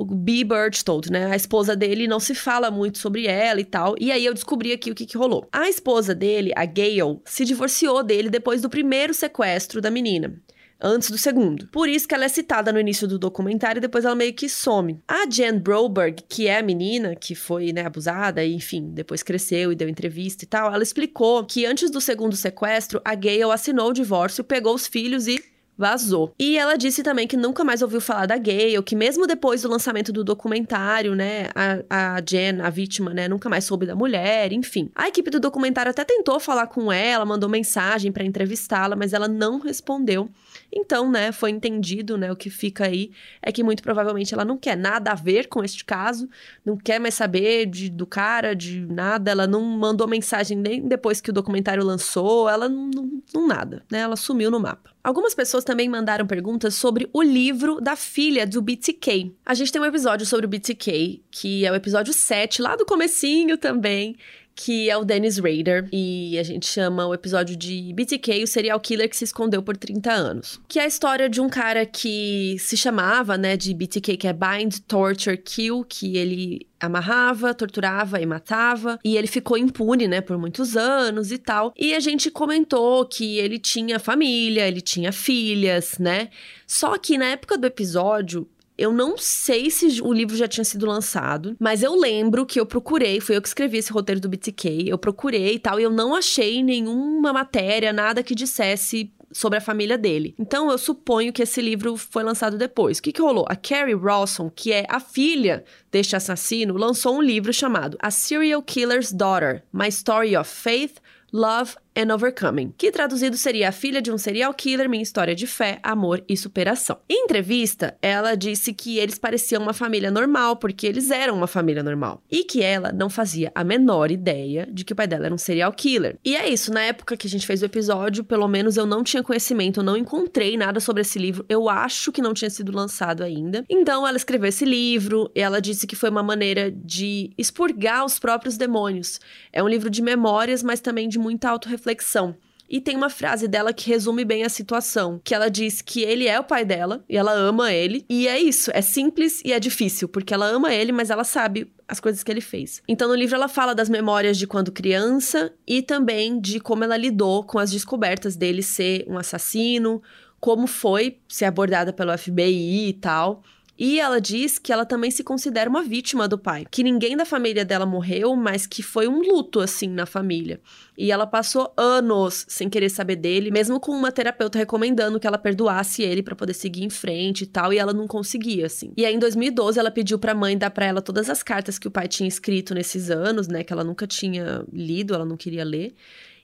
O B. Birchtold, né? A esposa dele não se fala muito sobre ela e tal. E aí eu descobri aqui o que, que rolou. A esposa dele, a Gail, se divorciou dele depois do primeiro sequestro da menina antes do segundo. Por isso que ela é citada no início do documentário e depois ela meio que some. A Jen Broberg, que é a menina que foi, né, abusada e, enfim, depois cresceu e deu entrevista e tal, ela explicou que antes do segundo sequestro, a Gail assinou o divórcio, pegou os filhos e vazou. E ela disse também que nunca mais ouviu falar da Gayle, que mesmo depois do lançamento do documentário, né, a, a Jen, a vítima, né, nunca mais soube da mulher, enfim. A equipe do documentário até tentou falar com ela, mandou mensagem para entrevistá-la, mas ela não respondeu. Então, né, foi entendido, né, o que fica aí é que muito provavelmente ela não quer nada a ver com este caso, não quer mais saber de, do cara, de nada, ela não mandou mensagem nem depois que o documentário lançou, ela não, não, não nada, né, ela sumiu no mapa. Algumas pessoas também mandaram perguntas sobre o livro da filha do BTK. A gente tem um episódio sobre o BTK, que é o episódio 7, lá do comecinho também, que é o Dennis Rader. E a gente chama o episódio de BTK, o serial killer que se escondeu por 30 anos. Que é a história de um cara que se chamava, né, de BTK, que é Bind, Torture, Kill, que ele amarrava, torturava e matava. E ele ficou impune, né, por muitos anos e tal. E a gente comentou que ele tinha família, ele tinha filhas, né? Só que na época do episódio, eu não sei se o livro já tinha sido lançado, mas eu lembro que eu procurei, foi eu que escrevi esse roteiro do BTK, eu procurei e tal, e eu não achei nenhuma matéria, nada que dissesse sobre a família dele. Então eu suponho que esse livro foi lançado depois. O que, que rolou? A Carrie Rawson, que é a filha deste assassino, lançou um livro chamado A Serial Killer's Daughter: My Story of Faith, Love and Overcoming, que traduzido seria a filha de um serial killer, minha história de fé, amor e superação. Em entrevista, ela disse que eles pareciam uma família normal, porque eles eram uma família normal, e que ela não fazia a menor ideia de que o pai dela era um serial killer. E é isso, na época que a gente fez o episódio, pelo menos eu não tinha conhecimento, eu não encontrei nada sobre esse livro, eu acho que não tinha sido lançado ainda. Então ela escreveu esse livro, e ela disse que foi uma maneira de expurgar os próprios demônios. É um livro de memórias, mas também de muita autorreflexão reflexão. E tem uma frase dela que resume bem a situação, que ela diz que ele é o pai dela e ela ama ele. E é isso, é simples e é difícil, porque ela ama ele, mas ela sabe as coisas que ele fez. Então, no livro, ela fala das memórias de quando criança e também de como ela lidou com as descobertas dele ser um assassino, como foi ser abordada pelo FBI e tal. E ela diz que ela também se considera uma vítima do pai, que ninguém da família dela morreu, mas que foi um luto assim na família. E ela passou anos sem querer saber dele, mesmo com uma terapeuta recomendando que ela perdoasse ele para poder seguir em frente e tal, e ela não conseguia assim. E aí em 2012 ela pediu para a mãe dar para ela todas as cartas que o pai tinha escrito nesses anos, né, que ela nunca tinha lido, ela não queria ler.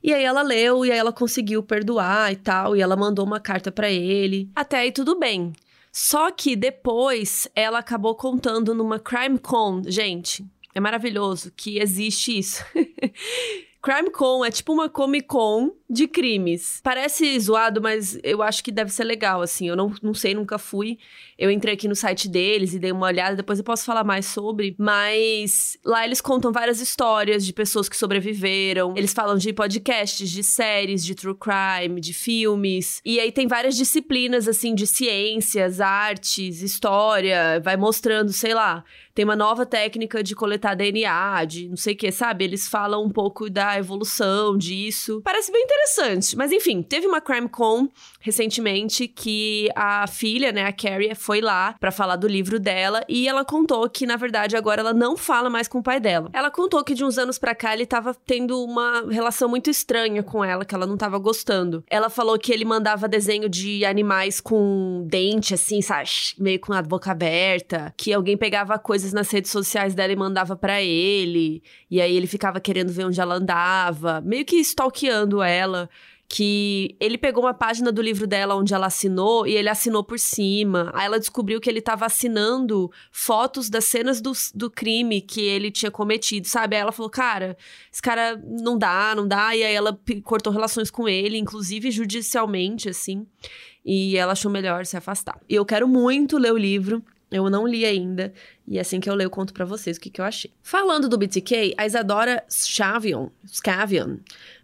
E aí ela leu e aí ela conseguiu perdoar e tal, e ela mandou uma carta para ele. Até aí tudo bem. Só que depois ela acabou contando numa Crime Con. Gente, é maravilhoso que existe isso. Crime Con é tipo uma Comic Con de crimes. Parece zoado, mas eu acho que deve ser legal, assim. Eu não, não sei, nunca fui. Eu entrei aqui no site deles e dei uma olhada, depois eu posso falar mais sobre. Mas lá eles contam várias histórias de pessoas que sobreviveram. Eles falam de podcasts, de séries, de true crime, de filmes. E aí tem várias disciplinas, assim, de ciências, artes, história. Vai mostrando, sei lá. Tem uma nova técnica de coletar DNA, de não sei o que, sabe? Eles falam um pouco da evolução disso. Parece bem interessante. Mas enfim, teve uma Crime Con recentemente que a filha, né, a Carrie, foi lá para falar do livro dela e ela contou que, na verdade, agora ela não fala mais com o pai dela. Ela contou que de uns anos para cá ele tava tendo uma relação muito estranha com ela, que ela não tava gostando. Ela falou que ele mandava desenho de animais com dente, assim, sabe? Meio com a boca aberta, que alguém pegava coisas nas redes sociais dela e mandava para ele, e aí ele ficava querendo ver onde ela andava, meio que stalkeando ela que ele pegou uma página do livro dela onde ela assinou e ele assinou por cima. Aí ela descobriu que ele estava assinando fotos das cenas do, do crime que ele tinha cometido, sabe? Aí ela falou, cara, esse cara não dá, não dá. E aí ela cortou relações com ele, inclusive judicialmente, assim. E ela achou melhor se afastar. E eu quero muito ler o livro. Eu não li ainda, e assim que eu ler eu conto para vocês o que, que eu achei. Falando do BTK, a Isadora Scavion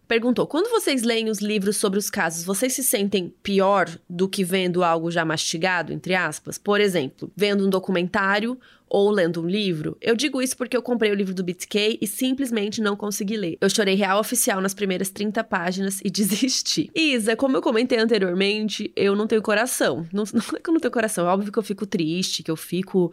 perguntou: quando vocês leem os livros sobre os casos, vocês se sentem pior do que vendo algo já mastigado, entre aspas? Por exemplo, vendo um documentário ou lendo um livro? Eu digo isso porque eu comprei o livro do BTK e simplesmente não consegui ler. Eu chorei real oficial nas primeiras 30 páginas e desisti. Isa, como eu comentei anteriormente, eu não tenho coração. Não, não é que eu não tenho coração, é óbvio que eu fico triste, que eu fico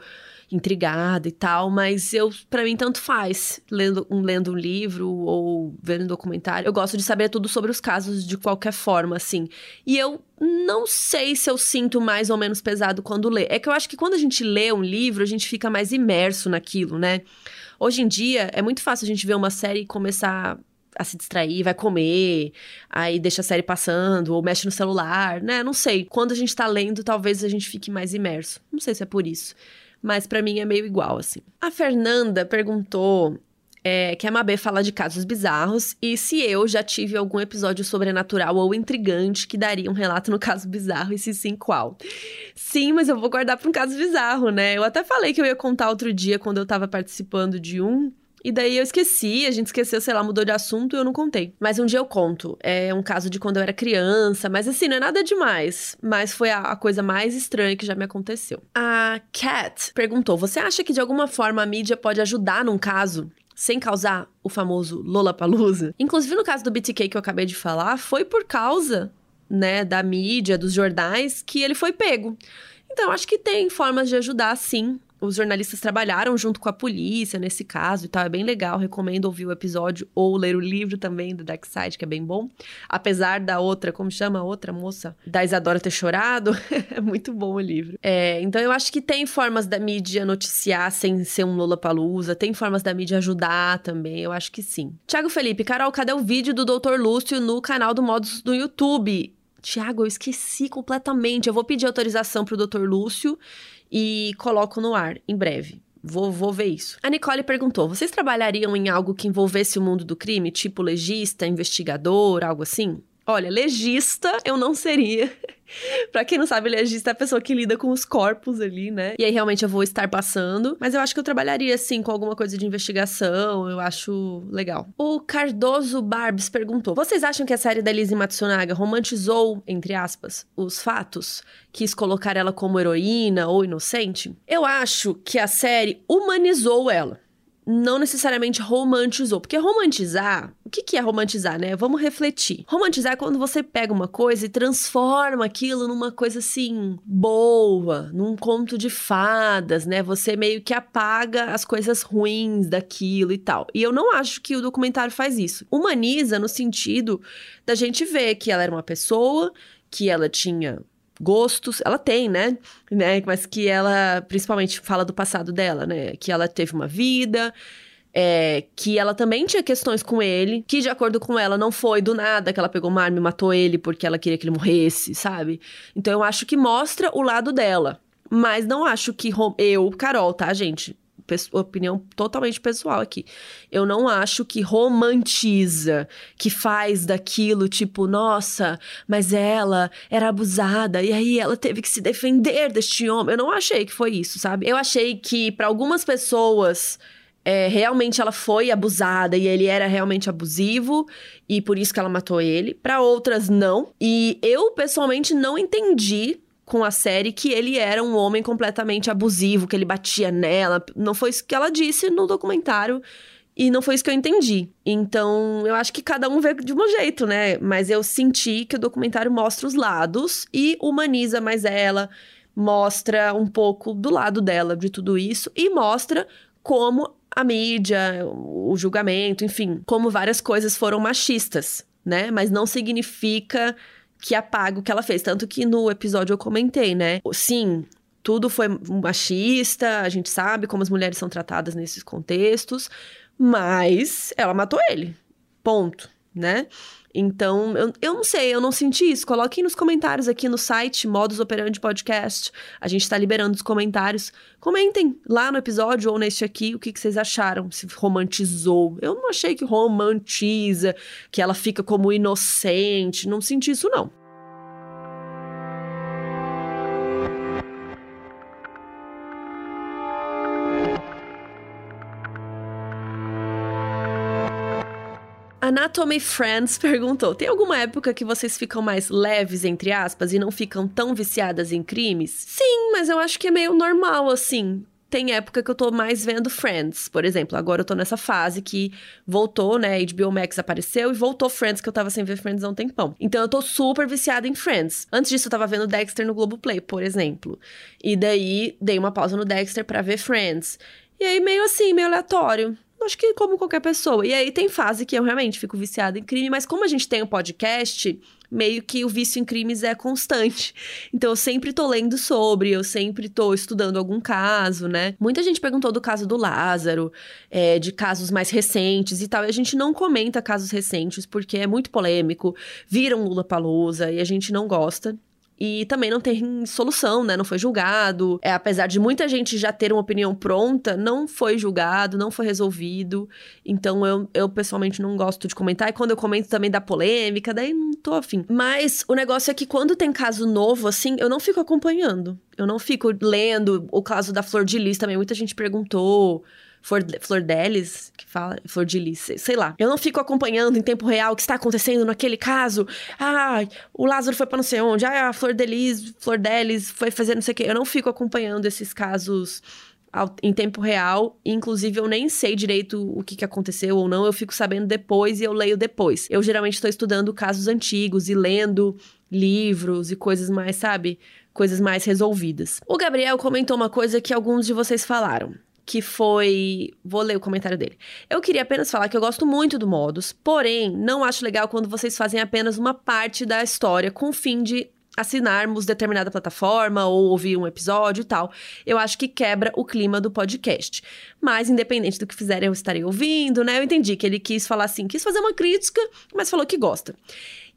intrigada e tal, mas eu, para mim, tanto faz. Lendo um, lendo um livro ou vendo um documentário. Eu gosto de saber tudo sobre os casos de qualquer forma, assim. E eu não sei se eu sinto mais ou menos pesado quando lê. É que eu acho que quando a gente lê um livro, a gente fica mais imerso naquilo, né? Hoje em dia, é muito fácil a gente ver uma série e começar a se distrair, vai comer, aí deixa a série passando, ou mexe no celular, né? Não sei. Quando a gente tá lendo, talvez a gente fique mais imerso. Não sei se é por isso mas para mim é meio igual, assim. A Fernanda perguntou é, que a Mabê fala de casos bizarros e se eu já tive algum episódio sobrenatural ou intrigante que daria um relato no caso bizarro e se sim, qual? Sim, mas eu vou guardar para um caso bizarro, né? Eu até falei que eu ia contar outro dia quando eu tava participando de um e daí eu esqueci, a gente esqueceu, sei lá, mudou de assunto e eu não contei. Mas um dia eu conto. É um caso de quando eu era criança, mas assim, não é nada demais. Mas foi a, a coisa mais estranha que já me aconteceu. A Cat perguntou: Você acha que de alguma forma a mídia pode ajudar num caso? Sem causar o famoso Lollapalooza? Inclusive, no caso do BTK que eu acabei de falar, foi por causa, né, da mídia, dos jornais, que ele foi pego. Então, acho que tem formas de ajudar, sim os jornalistas trabalharam junto com a polícia nesse caso e tal. É bem legal. Recomendo ouvir o episódio ou ler o livro também do Dark Side, que é bem bom. Apesar da outra, como chama a outra moça? Da Isadora ter chorado. é muito bom o livro. É, então eu acho que tem formas da mídia noticiar sem ser um Lula Palusa. Tem formas da mídia ajudar também. Eu acho que sim. Tiago Felipe, Carol, cadê o vídeo do Dr. Lúcio no canal do Modos do YouTube? Tiago, eu esqueci completamente. Eu vou pedir autorização pro Dr. Lúcio e coloco no ar em breve. Vou, vou ver isso. A Nicole perguntou: vocês trabalhariam em algo que envolvesse o mundo do crime, tipo legista, investigador, algo assim? Olha, legista eu não seria. pra quem não sabe, legista é a pessoa que lida com os corpos ali, né? E aí realmente eu vou estar passando. Mas eu acho que eu trabalharia, assim, com alguma coisa de investigação. Eu acho legal. O Cardoso Barbs perguntou: Vocês acham que a série da Lizzie Matsunaga romantizou, entre aspas, os fatos? Quis colocar ela como heroína ou inocente? Eu acho que a série humanizou ela não necessariamente romantizou. Porque romantizar, o que, que é romantizar, né? Vamos refletir. Romantizar é quando você pega uma coisa e transforma aquilo numa coisa assim, boa, num conto de fadas, né? Você meio que apaga as coisas ruins daquilo e tal. E eu não acho que o documentário faz isso. Humaniza no sentido da gente ver que ela era uma pessoa, que ela tinha gostos, ela tem, né? né? Mas que ela principalmente fala do passado dela, né? Que ela teve uma vida, é, que ela também tinha questões com ele, que de acordo com ela não foi do nada que ela pegou uma arma e matou ele porque ela queria que ele morresse, sabe? Então eu acho que mostra o lado dela. Mas não acho que eu, Carol, tá, gente? Opinião totalmente pessoal aqui. Eu não acho que romantiza, que faz daquilo tipo, nossa, mas ela era abusada e aí ela teve que se defender deste homem. Eu não achei que foi isso, sabe? Eu achei que para algumas pessoas é, realmente ela foi abusada e ele era realmente abusivo e por isso que ela matou ele. Para outras não. E eu pessoalmente não entendi com a série que ele era um homem completamente abusivo, que ele batia nela. Não foi isso que ela disse no documentário. E não foi isso que eu entendi. Então, eu acho que cada um vê de um jeito, né? Mas eu senti que o documentário mostra os lados e humaniza mais ela, mostra um pouco do lado dela de tudo isso e mostra como a mídia, o julgamento, enfim, como várias coisas foram machistas, né? Mas não significa que apaga o que ela fez. Tanto que no episódio eu comentei, né? Sim, tudo foi machista, a gente sabe como as mulheres são tratadas nesses contextos, mas ela matou ele. Ponto, né? Então, eu, eu não sei, eu não senti isso. Coloquem nos comentários aqui no site Modus Operandi Podcast. A gente tá liberando os comentários. Comentem lá no episódio ou neste aqui o que, que vocês acharam, se romantizou. Eu não achei que romantiza, que ela fica como inocente. Não senti isso, não. Anatomy Friends perguntou: tem alguma época que vocês ficam mais leves, entre aspas, e não ficam tão viciadas em crimes? Sim, mas eu acho que é meio normal, assim. Tem época que eu tô mais vendo Friends, por exemplo. Agora eu tô nessa fase que voltou, né? HBO Max apareceu e voltou Friends, que eu tava sem ver Friends há um tempão. Então eu tô super viciada em Friends. Antes disso eu tava vendo Dexter no Globoplay, por exemplo. E daí dei uma pausa no Dexter para ver Friends. E aí meio assim, meio aleatório. Acho que como qualquer pessoa. E aí tem fase que eu realmente fico viciada em crime, mas como a gente tem um podcast, meio que o vício em crimes é constante. Então eu sempre tô lendo sobre, eu sempre tô estudando algum caso, né? Muita gente perguntou do caso do Lázaro, é, de casos mais recentes e tal, e a gente não comenta casos recentes porque é muito polêmico, viram Lula Palusa e a gente não gosta e também não tem solução, né? Não foi julgado. É, apesar de muita gente já ter uma opinião pronta, não foi julgado, não foi resolvido. Então eu, eu pessoalmente não gosto de comentar. E quando eu comento também da polêmica, daí não tô afim. Mas o negócio é que quando tem caso novo, assim, eu não fico acompanhando. Eu não fico lendo o caso da Flor de Lis também. Muita gente perguntou. Flor, Flor Delis, que fala, Flor de Lis, sei lá. Eu não fico acompanhando em tempo real o que está acontecendo naquele caso. Ah, o Lázaro foi para não sei onde. Ah, a Flor Delis, Flor Delis foi fazer não sei o quê. Eu não fico acompanhando esses casos em tempo real. Inclusive, eu nem sei direito o que, que aconteceu ou não. Eu fico sabendo depois e eu leio depois. Eu geralmente estou estudando casos antigos e lendo livros e coisas mais, sabe? Coisas mais resolvidas. O Gabriel comentou uma coisa que alguns de vocês falaram que foi. Vou ler o comentário dele. Eu queria apenas falar que eu gosto muito do Modus, porém, não acho legal quando vocês fazem apenas uma parte da história com o fim de assinarmos determinada plataforma ou ouvir um episódio e tal. Eu acho que quebra o clima do podcast. Mas, independente do que fizerem, eu estarei ouvindo, né? Eu entendi que ele quis falar assim, quis fazer uma crítica, mas falou que gosta.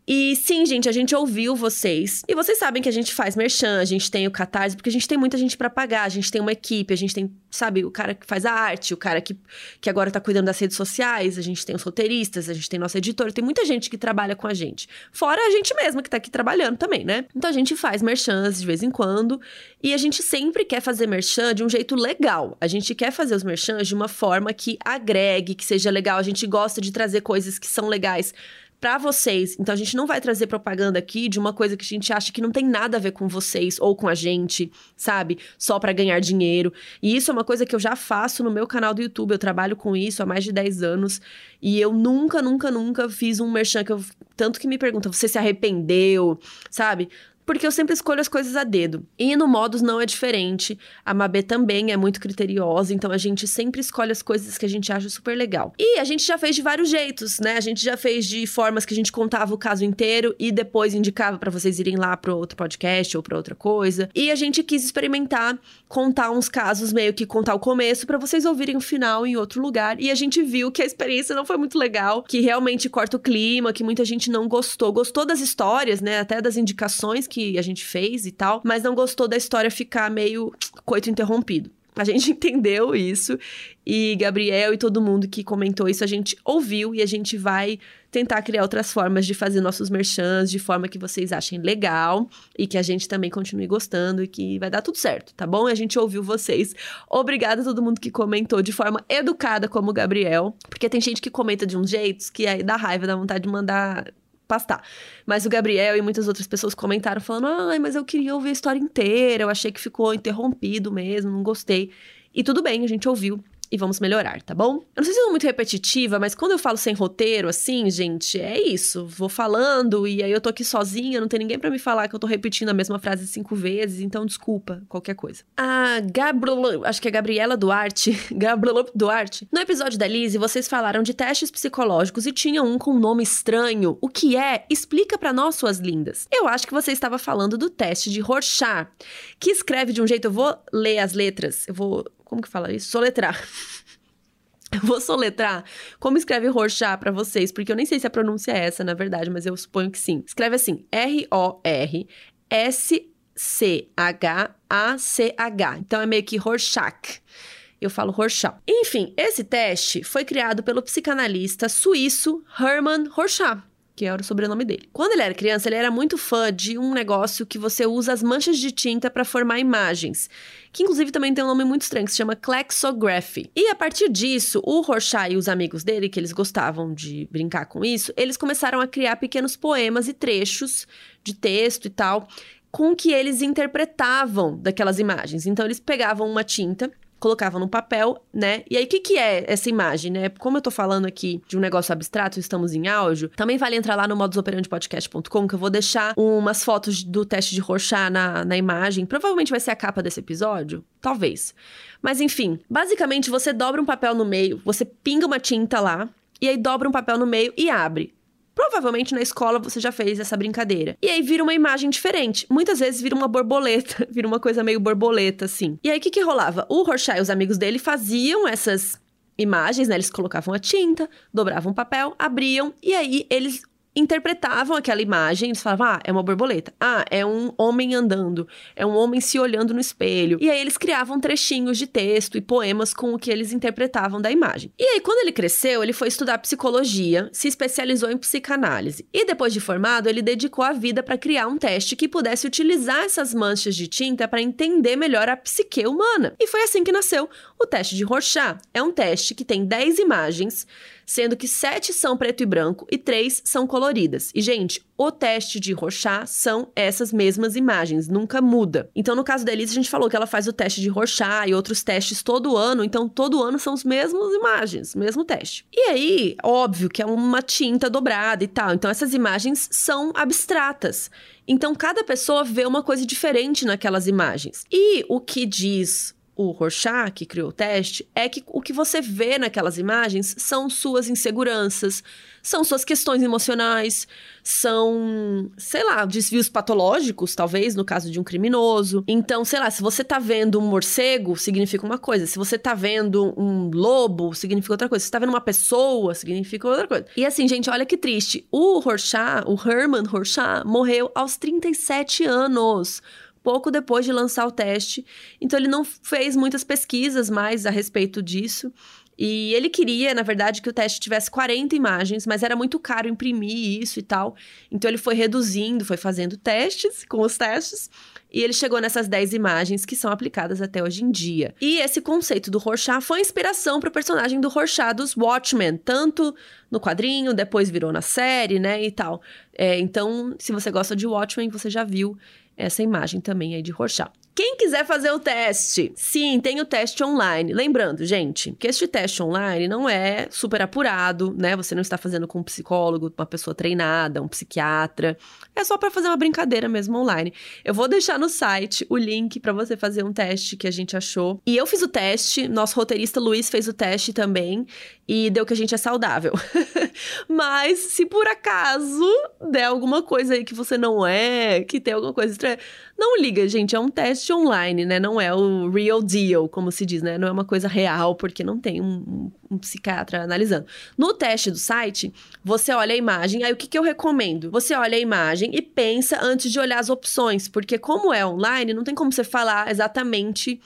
E sim, gente, a gente ouviu vocês. E vocês sabem que a gente faz merchan, a gente tem o Catarse, porque a gente tem muita gente para pagar, a gente tem uma equipe, a gente tem, sabe, o cara que faz a arte, o cara que, que agora tá cuidando das redes sociais, a gente tem os roteiristas, a gente tem nosso editor, tem muita gente que trabalha com a gente. Fora a gente mesma que tá aqui trabalhando também, né? Então a gente faz merchans de vez em quando e a gente sempre quer fazer merchan de um jeito legal. A gente quer fazer os merchans de uma forma que agregue, que seja legal. A gente gosta de trazer coisas que são legais para vocês. Então a gente não vai trazer propaganda aqui de uma coisa que a gente acha que não tem nada a ver com vocês ou com a gente, sabe? Só para ganhar dinheiro. E isso é uma coisa que eu já faço no meu canal do YouTube. Eu trabalho com isso há mais de 10 anos e eu nunca, nunca, nunca fiz um merchan que eu tanto que me pergunta, você se arrependeu, sabe? Porque eu sempre escolho as coisas a dedo. E no Modus não é diferente. A Mabê também é muito criteriosa, então a gente sempre escolhe as coisas que a gente acha super legal. E a gente já fez de vários jeitos, né? A gente já fez de formas que a gente contava o caso inteiro e depois indicava para vocês irem lá para outro podcast ou para outra coisa. E a gente quis experimentar contar uns casos meio que contar o começo para vocês ouvirem o final em outro lugar. E a gente viu que a experiência não foi muito legal, que realmente corta o clima, que muita gente não gostou. Gostou das histórias, né? Até das indicações que a gente fez e tal, mas não gostou da história ficar meio coito interrompido. A gente entendeu isso e Gabriel e todo mundo que comentou isso, a gente ouviu e a gente vai tentar criar outras formas de fazer nossos merchans de forma que vocês achem legal e que a gente também continue gostando e que vai dar tudo certo, tá bom? A gente ouviu vocês. Obrigada a todo mundo que comentou de forma educada como o Gabriel, porque tem gente que comenta de uns jeitos que aí dá raiva, dá vontade de mandar pastar. Mas o Gabriel e muitas outras pessoas comentaram falando: ai, mas eu queria ouvir a história inteira, eu achei que ficou interrompido mesmo, não gostei. E tudo bem, a gente ouviu e vamos melhorar, tá bom? Eu não sei se eu sou muito repetitiva, mas quando eu falo sem roteiro, assim, gente, é isso. Vou falando e aí eu tô aqui sozinha, não tem ninguém para me falar que eu tô repetindo a mesma frase cinco vezes, então desculpa qualquer coisa. A Gabriela, acho que é Gabriela Duarte, Gabriela Duarte. No episódio da Lizzie, vocês falaram de testes psicológicos e tinha um com um nome estranho. O que é? Explica para nós, suas lindas. Eu acho que você estava falando do teste de Rorschach, que escreve de um jeito, eu vou ler as letras, eu vou como que fala isso? Soletrar. Eu vou soletrar como escreve Rorschach para vocês, porque eu nem sei se a pronúncia é essa, na verdade, mas eu suponho que sim. Escreve assim: R-O-R-S-C-H-A-C-H. Então é meio que Rorschach. Eu falo Rorschach. Enfim, esse teste foi criado pelo psicanalista suíço Hermann Rorschach que era o sobrenome dele. Quando ele era criança, ele era muito fã de um negócio que você usa as manchas de tinta para formar imagens, que inclusive também tem um nome muito estranho, que se chama Klexography. E a partir disso, o Rorschach e os amigos dele, que eles gostavam de brincar com isso, eles começaram a criar pequenos poemas e trechos de texto e tal, com que eles interpretavam daquelas imagens. Então eles pegavam uma tinta colocavam no papel, né? E aí, o que, que é essa imagem, né? Como eu tô falando aqui de um negócio abstrato, estamos em áudio, também vale entrar lá no modusoperandepodcast.com, que eu vou deixar umas fotos do teste de Rorschach na, na imagem. Provavelmente vai ser a capa desse episódio, talvez. Mas enfim, basicamente você dobra um papel no meio, você pinga uma tinta lá, e aí dobra um papel no meio e abre. Provavelmente na escola você já fez essa brincadeira. E aí vira uma imagem diferente. Muitas vezes vira uma borboleta, vira uma coisa meio borboleta, assim. E aí o que, que rolava? O Rorschach e os amigos dele faziam essas imagens, né? Eles colocavam a tinta, dobravam o papel, abriam, e aí eles interpretavam aquela imagem, eles falavam, ah, é uma borboleta, ah, é um homem andando, é um homem se olhando no espelho. E aí eles criavam trechinhos de texto e poemas com o que eles interpretavam da imagem. E aí, quando ele cresceu, ele foi estudar psicologia, se especializou em psicanálise. E depois de formado, ele dedicou a vida para criar um teste que pudesse utilizar essas manchas de tinta para entender melhor a psique humana. E foi assim que nasceu o teste de Rorschach. É um teste que tem 10 imagens sendo que sete são preto e branco e três são coloridas. E, gente, o teste de Rorschach são essas mesmas imagens, nunca muda. Então, no caso da Elise, a gente falou que ela faz o teste de Rorschach e outros testes todo ano, então todo ano são as mesmas imagens, mesmo teste. E aí, óbvio que é uma tinta dobrada e tal, então essas imagens são abstratas. Então, cada pessoa vê uma coisa diferente naquelas imagens. E o que diz o Rorschach, que criou o teste, é que o que você vê naquelas imagens são suas inseguranças, são suas questões emocionais, são, sei lá, desvios patológicos, talvez, no caso de um criminoso. Então, sei lá, se você tá vendo um morcego, significa uma coisa. Se você tá vendo um lobo, significa outra coisa. Se você tá vendo uma pessoa, significa outra coisa. E assim, gente, olha que triste. O Rorschach, o Herman Rorschach, morreu aos 37 anos pouco depois de lançar o teste. Então ele não fez muitas pesquisas mais a respeito disso. E ele queria, na verdade, que o teste tivesse 40 imagens, mas era muito caro imprimir isso e tal. Então ele foi reduzindo, foi fazendo testes com os testes. E ele chegou nessas 10 imagens que são aplicadas até hoje em dia. E esse conceito do Rorschach foi inspiração para o personagem do Rorschach dos Watchmen, tanto no quadrinho, depois virou na série, né, e tal. É, então, se você gosta de Watchmen, você já viu essa imagem também aí de Rorschach. Quem quiser fazer o teste, sim, tem o teste online. Lembrando, gente, que este teste online não é super apurado, né? Você não está fazendo com um psicólogo, uma pessoa treinada, um psiquiatra. É só para fazer uma brincadeira mesmo online. Eu vou deixar no site o link para você fazer um teste que a gente achou. E eu fiz o teste, nosso roteirista Luiz fez o teste também e deu que a gente é saudável. Mas se por acaso der alguma coisa aí que você não é, que tem alguma coisa estranha, não liga, gente, é um teste online, né? Não é o real deal, como se diz, né? Não é uma coisa real, porque não tem um, um, psiquiatra analisando. No teste do site, você olha a imagem, aí o que, que eu recomendo? Você olha a imagem e pensa antes de olhar as opções, porque como é online, não tem como você falar exatamente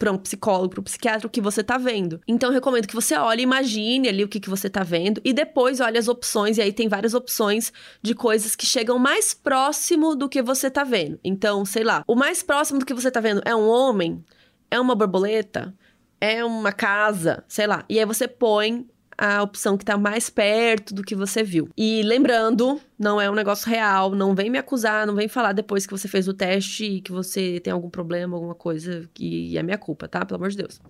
para um psicólogo, para um psiquiatra, o que você tá vendo. Então, eu recomendo que você olhe, imagine ali o que, que você tá vendo e depois olhe as opções. E aí tem várias opções de coisas que chegam mais próximo do que você tá vendo. Então, sei lá, o mais próximo do que você tá vendo é um homem, é uma borboleta, é uma casa, sei lá. E aí você põe a opção que tá mais perto do que você viu. E lembrando, não é um negócio real, não vem me acusar, não vem falar depois que você fez o teste e que você tem algum problema, alguma coisa que é minha culpa, tá? Pelo amor de Deus.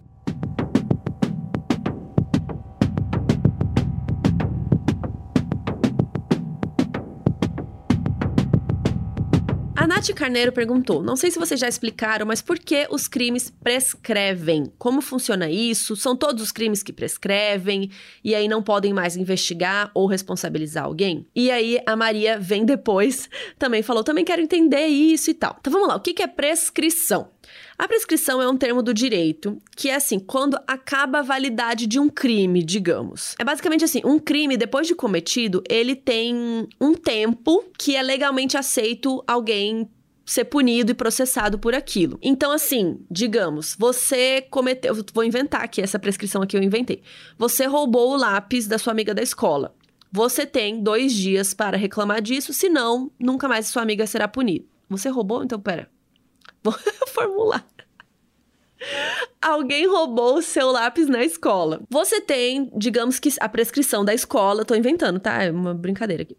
A Nath Carneiro perguntou: Não sei se vocês já explicaram, mas por que os crimes prescrevem? Como funciona isso? São todos os crimes que prescrevem e aí não podem mais investigar ou responsabilizar alguém? E aí a Maria vem depois, também falou: Também quero entender isso e tal. Então vamos lá: o que é prescrição? A prescrição é um termo do direito que é assim, quando acaba a validade de um crime, digamos. É basicamente assim, um crime depois de cometido, ele tem um tempo que é legalmente aceito alguém ser punido e processado por aquilo. Então, assim, digamos, você cometeu. Vou inventar aqui, essa prescrição aqui eu inventei. Você roubou o lápis da sua amiga da escola. Você tem dois dias para reclamar disso, senão nunca mais sua amiga será punida. Você roubou? Então, pera. Vou formular. Alguém roubou o seu lápis na escola. Você tem, digamos que a prescrição da escola, tô inventando, tá? É uma brincadeira aqui.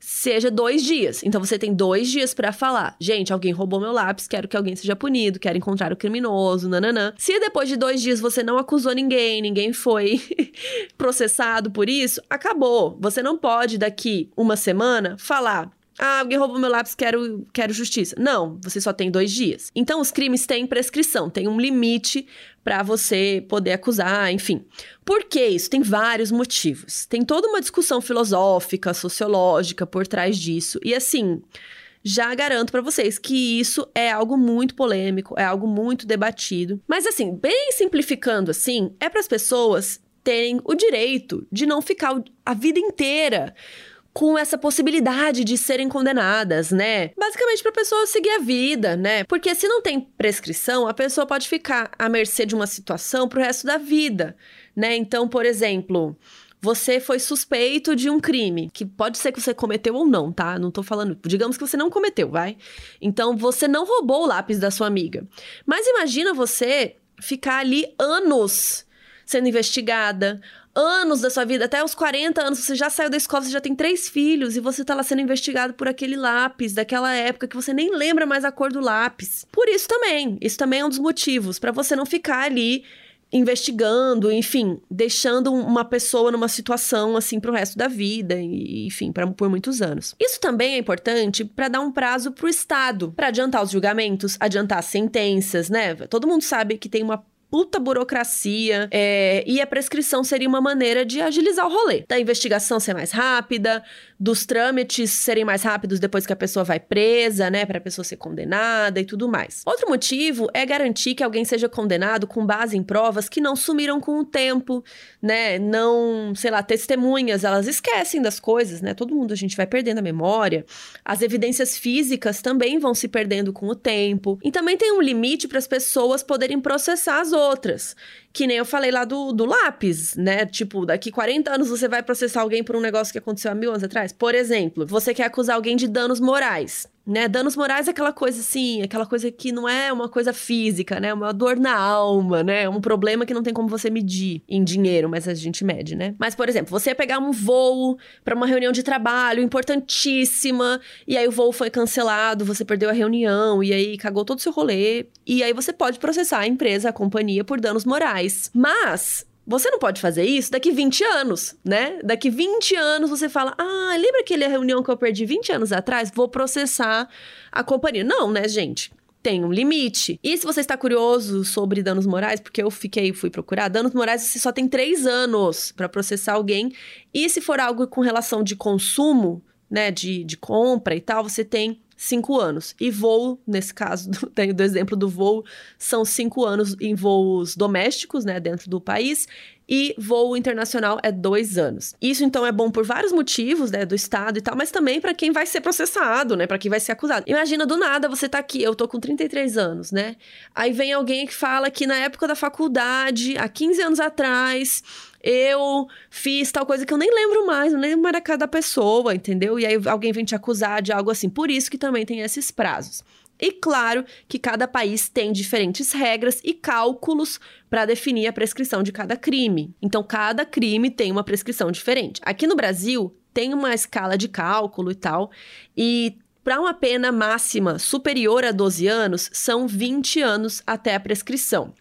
Seja dois dias. Então você tem dois dias para falar. Gente, alguém roubou meu lápis, quero que alguém seja punido, quero encontrar o criminoso, nananã. Se depois de dois dias você não acusou ninguém, ninguém foi processado por isso, acabou. Você não pode daqui uma semana falar. Ah, alguém roubou meu lápis, quero, quero justiça. Não, você só tem dois dias. Então, os crimes têm prescrição, tem um limite para você poder acusar, enfim. Por que isso? Tem vários motivos. Tem toda uma discussão filosófica, sociológica por trás disso. E assim, já garanto para vocês que isso é algo muito polêmico, é algo muito debatido. Mas assim, bem simplificando assim, é para as pessoas terem o direito de não ficar a vida inteira com essa possibilidade de serem condenadas, né? Basicamente para a pessoa seguir a vida, né? Porque se não tem prescrição, a pessoa pode ficar à mercê de uma situação pro resto da vida, né? Então, por exemplo, você foi suspeito de um crime, que pode ser que você cometeu ou não, tá? Não tô falando. Digamos que você não cometeu, vai? Então você não roubou o lápis da sua amiga. Mas imagina você ficar ali anos sendo investigada, anos da sua vida, até os 40 anos, você já saiu da escola, você já tem três filhos e você tá lá sendo investigado por aquele lápis daquela época que você nem lembra mais a cor do lápis. Por isso também, isso também é um dos motivos para você não ficar ali investigando, enfim, deixando uma pessoa numa situação assim pro resto da vida, e, enfim, pra, por muitos anos. Isso também é importante para dar um prazo pro Estado, para adiantar os julgamentos, adiantar as sentenças, né? Todo mundo sabe que tem uma puta burocracia. É, e a prescrição seria uma maneira de agilizar o rolê. Da investigação ser mais rápida, dos trâmites serem mais rápidos depois que a pessoa vai presa, né? Pra pessoa ser condenada e tudo mais. Outro motivo é garantir que alguém seja condenado com base em provas que não sumiram com o tempo, né? Não, sei lá, testemunhas, elas esquecem das coisas, né? Todo mundo a gente vai perdendo a memória. As evidências físicas também vão se perdendo com o tempo. E também tem um limite para as pessoas poderem processar as outras. Que nem eu falei lá do, do lápis, né? Tipo, daqui 40 anos você vai processar alguém por um negócio que aconteceu há mil anos atrás. Por exemplo, você quer acusar alguém de danos morais né? Danos morais é aquela coisa assim, aquela coisa que não é uma coisa física, né? Uma dor na alma, né? Um problema que não tem como você medir em dinheiro, mas a gente mede, né? Mas, por exemplo, você ia pegar um voo para uma reunião de trabalho importantíssima, e aí o voo foi cancelado, você perdeu a reunião, e aí cagou todo o seu rolê, e aí você pode processar a empresa, a companhia, por danos morais. Mas você não pode fazer isso daqui 20 anos, né? Daqui 20 anos você fala: Ah, lembra aquela reunião que eu perdi 20 anos atrás? Vou processar a companhia. Não, né, gente? Tem um limite. E se você está curioso sobre danos morais, porque eu fiquei, fui procurar, danos morais você só tem três anos para processar alguém. E se for algo com relação de consumo, né, de, de compra e tal, você tem cinco anos. E voo, nesse caso, tenho do exemplo do voo, são cinco anos em voos domésticos, né, dentro do país, e voo internacional é dois anos. Isso então é bom por vários motivos, né, do Estado e tal, mas também para quem vai ser processado, né, para quem vai ser acusado. Imagina do nada você tá aqui, eu tô com 33 anos, né? Aí vem alguém que fala que na época da faculdade, há 15 anos atrás, eu fiz tal coisa que eu nem lembro mais, não lembro mais da cada pessoa, entendeu? E aí alguém vem te acusar de algo assim. Por isso que também tem esses prazos. E claro que cada país tem diferentes regras e cálculos para definir a prescrição de cada crime. Então, cada crime tem uma prescrição diferente. Aqui no Brasil, tem uma escala de cálculo e tal, e para uma pena máxima superior a 12 anos, são 20 anos até a prescrição.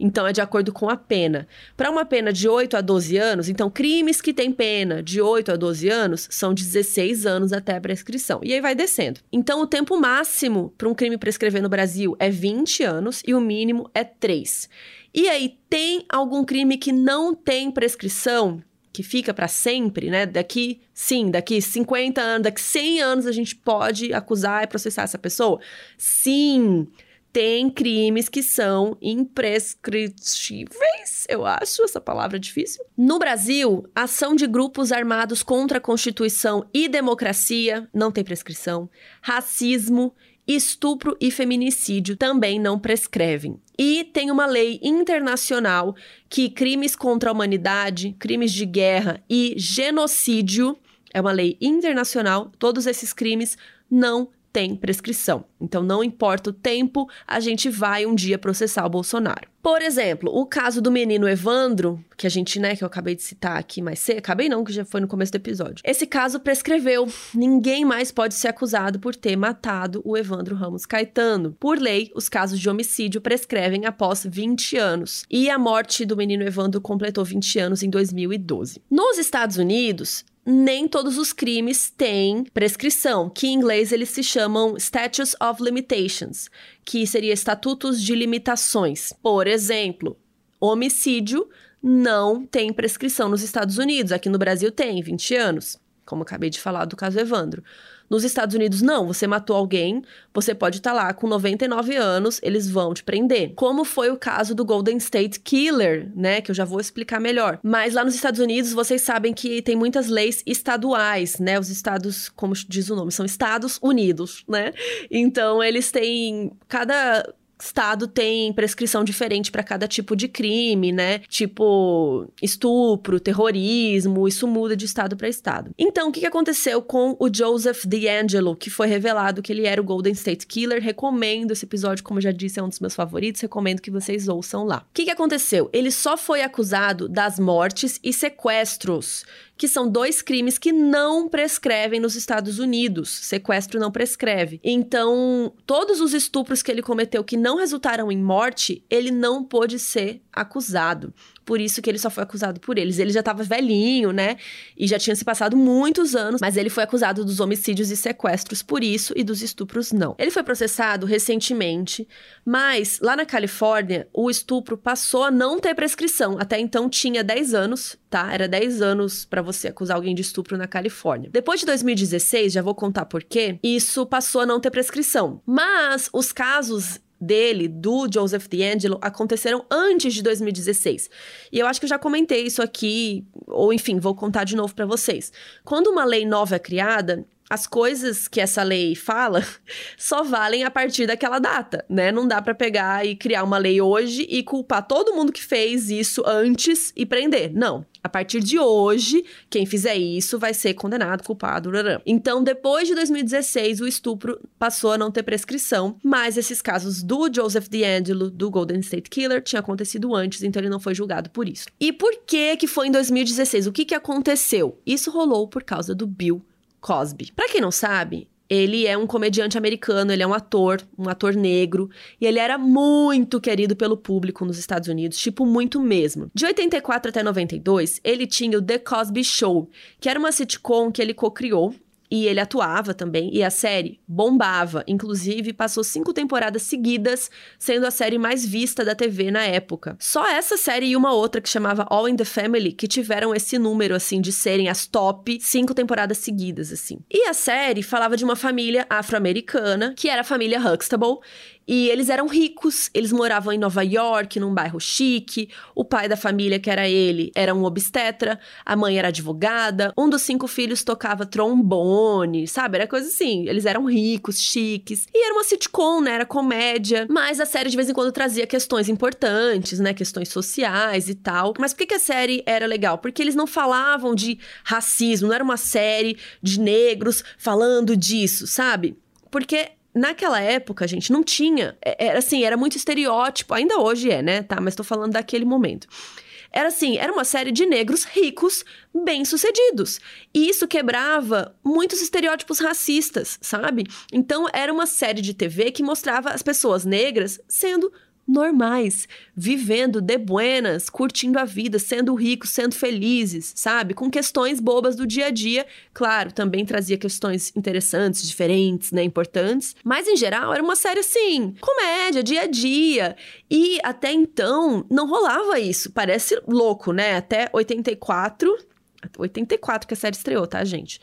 Então, é de acordo com a pena. Para uma pena de 8 a 12 anos, então, crimes que têm pena de 8 a 12 anos são 16 anos até a prescrição. E aí vai descendo. Então, o tempo máximo para um crime prescrever no Brasil é 20 anos e o mínimo é 3. E aí, tem algum crime que não tem prescrição? que fica para sempre, né? Daqui, sim, daqui 50 anos, daqui 100 anos a gente pode acusar e processar essa pessoa? Sim tem crimes que são imprescritíveis, eu acho essa palavra difícil. No Brasil, ação de grupos armados contra a Constituição e democracia não tem prescrição. Racismo, estupro e feminicídio também não prescrevem. E tem uma lei internacional que crimes contra a humanidade, crimes de guerra e genocídio é uma lei internacional, todos esses crimes não tem prescrição. Então, não importa o tempo, a gente vai um dia processar o Bolsonaro. Por exemplo, o caso do menino Evandro, que a gente, né, que eu acabei de citar aqui mais cedo, acabei não, que já foi no começo do episódio. Esse caso prescreveu. Ninguém mais pode ser acusado por ter matado o Evandro Ramos Caetano. Por lei, os casos de homicídio prescrevem após 20 anos. E a morte do menino Evandro completou 20 anos em 2012. Nos Estados Unidos, nem todos os crimes têm prescrição, que em inglês eles se chamam Statutes of Limitations, que seria estatutos de limitações. Por exemplo, homicídio não tem prescrição nos Estados Unidos, aqui no Brasil tem 20 anos, como acabei de falar do caso Evandro. Nos Estados Unidos, não. Você matou alguém, você pode estar tá lá com 99 anos, eles vão te prender. Como foi o caso do Golden State Killer, né? Que eu já vou explicar melhor. Mas lá nos Estados Unidos, vocês sabem que tem muitas leis estaduais, né? Os estados, como diz o nome, são Estados Unidos, né? Então, eles têm. Cada estado tem prescrição diferente para cada tipo de crime, né? Tipo estupro, terrorismo, isso muda de estado para estado. Então, o que aconteceu com o Joseph D'Angelo, que foi revelado que ele era o Golden State Killer? Recomendo esse episódio, como já disse, é um dos meus favoritos, recomendo que vocês ouçam lá. O que aconteceu? Ele só foi acusado das mortes e sequestros que são dois crimes que não prescrevem nos Estados Unidos. Sequestro não prescreve. Então, todos os estupros que ele cometeu que não resultaram em morte, ele não pôde ser acusado por isso que ele só foi acusado por eles. Ele já estava velhinho, né? E já tinha se passado muitos anos, mas ele foi acusado dos homicídios e sequestros por isso e dos estupros não. Ele foi processado recentemente, mas lá na Califórnia, o estupro passou a não ter prescrição. Até então tinha 10 anos, tá? Era 10 anos para você acusar alguém de estupro na Califórnia. Depois de 2016, já vou contar por quê, isso passou a não ter prescrição. Mas os casos dele, do Joseph D'Angelo, aconteceram antes de 2016. E eu acho que eu já comentei isso aqui, ou enfim, vou contar de novo para vocês. Quando uma lei nova é criada, as coisas que essa lei fala só valem a partir daquela data, né? Não dá para pegar e criar uma lei hoje e culpar todo mundo que fez isso antes e prender. Não. A partir de hoje, quem fizer isso vai ser condenado, culpado. Então, depois de 2016, o estupro passou a não ter prescrição, mas esses casos do Joseph D'Angelo, do Golden State Killer, tinha acontecido antes, então ele não foi julgado por isso. E por que que foi em 2016? O que que aconteceu? Isso rolou por causa do Bill Cosby. Para quem não sabe, ele é um comediante americano, ele é um ator, um ator negro, e ele era muito querido pelo público nos Estados Unidos, tipo muito mesmo. De 84 até 92, ele tinha o The Cosby Show, que era uma sitcom que ele co-criou e ele atuava também, e a série bombava. Inclusive, passou cinco temporadas seguidas, sendo a série mais vista da TV na época. Só essa série e uma outra que chamava All in the Family que tiveram esse número, assim, de serem as top cinco temporadas seguidas, assim. E a série falava de uma família afro-americana, que era a família Huxtable, e eles eram ricos, eles moravam em Nova York, num bairro chique. O pai da família, que era ele, era um obstetra, a mãe era advogada, um dos cinco filhos tocava trombone, sabe? Era coisa assim. Eles eram ricos, chiques. E era uma sitcom, né? Era comédia. Mas a série de vez em quando trazia questões importantes, né? Questões sociais e tal. Mas por que, a série era legal? Porque eles não falavam de racismo, não era uma série de negros falando disso, sabe? Porque naquela época, gente, não tinha. É, era assim, era muito estereótipo. Ainda hoje é, né? Tá, mas tô falando daquele momento. Era assim, era uma série de negros ricos, bem-sucedidos. E isso quebrava muitos estereótipos racistas, sabe? Então era uma série de TV que mostrava as pessoas negras sendo normais, vivendo de buenas, curtindo a vida, sendo ricos, sendo felizes, sabe? Com questões bobas do dia a dia. Claro, também trazia questões interessantes, diferentes, né, importantes, mas em geral era uma série assim, comédia, dia a dia. E até então não rolava isso. Parece louco, né? Até 84, 84 que a série estreou, tá, gente?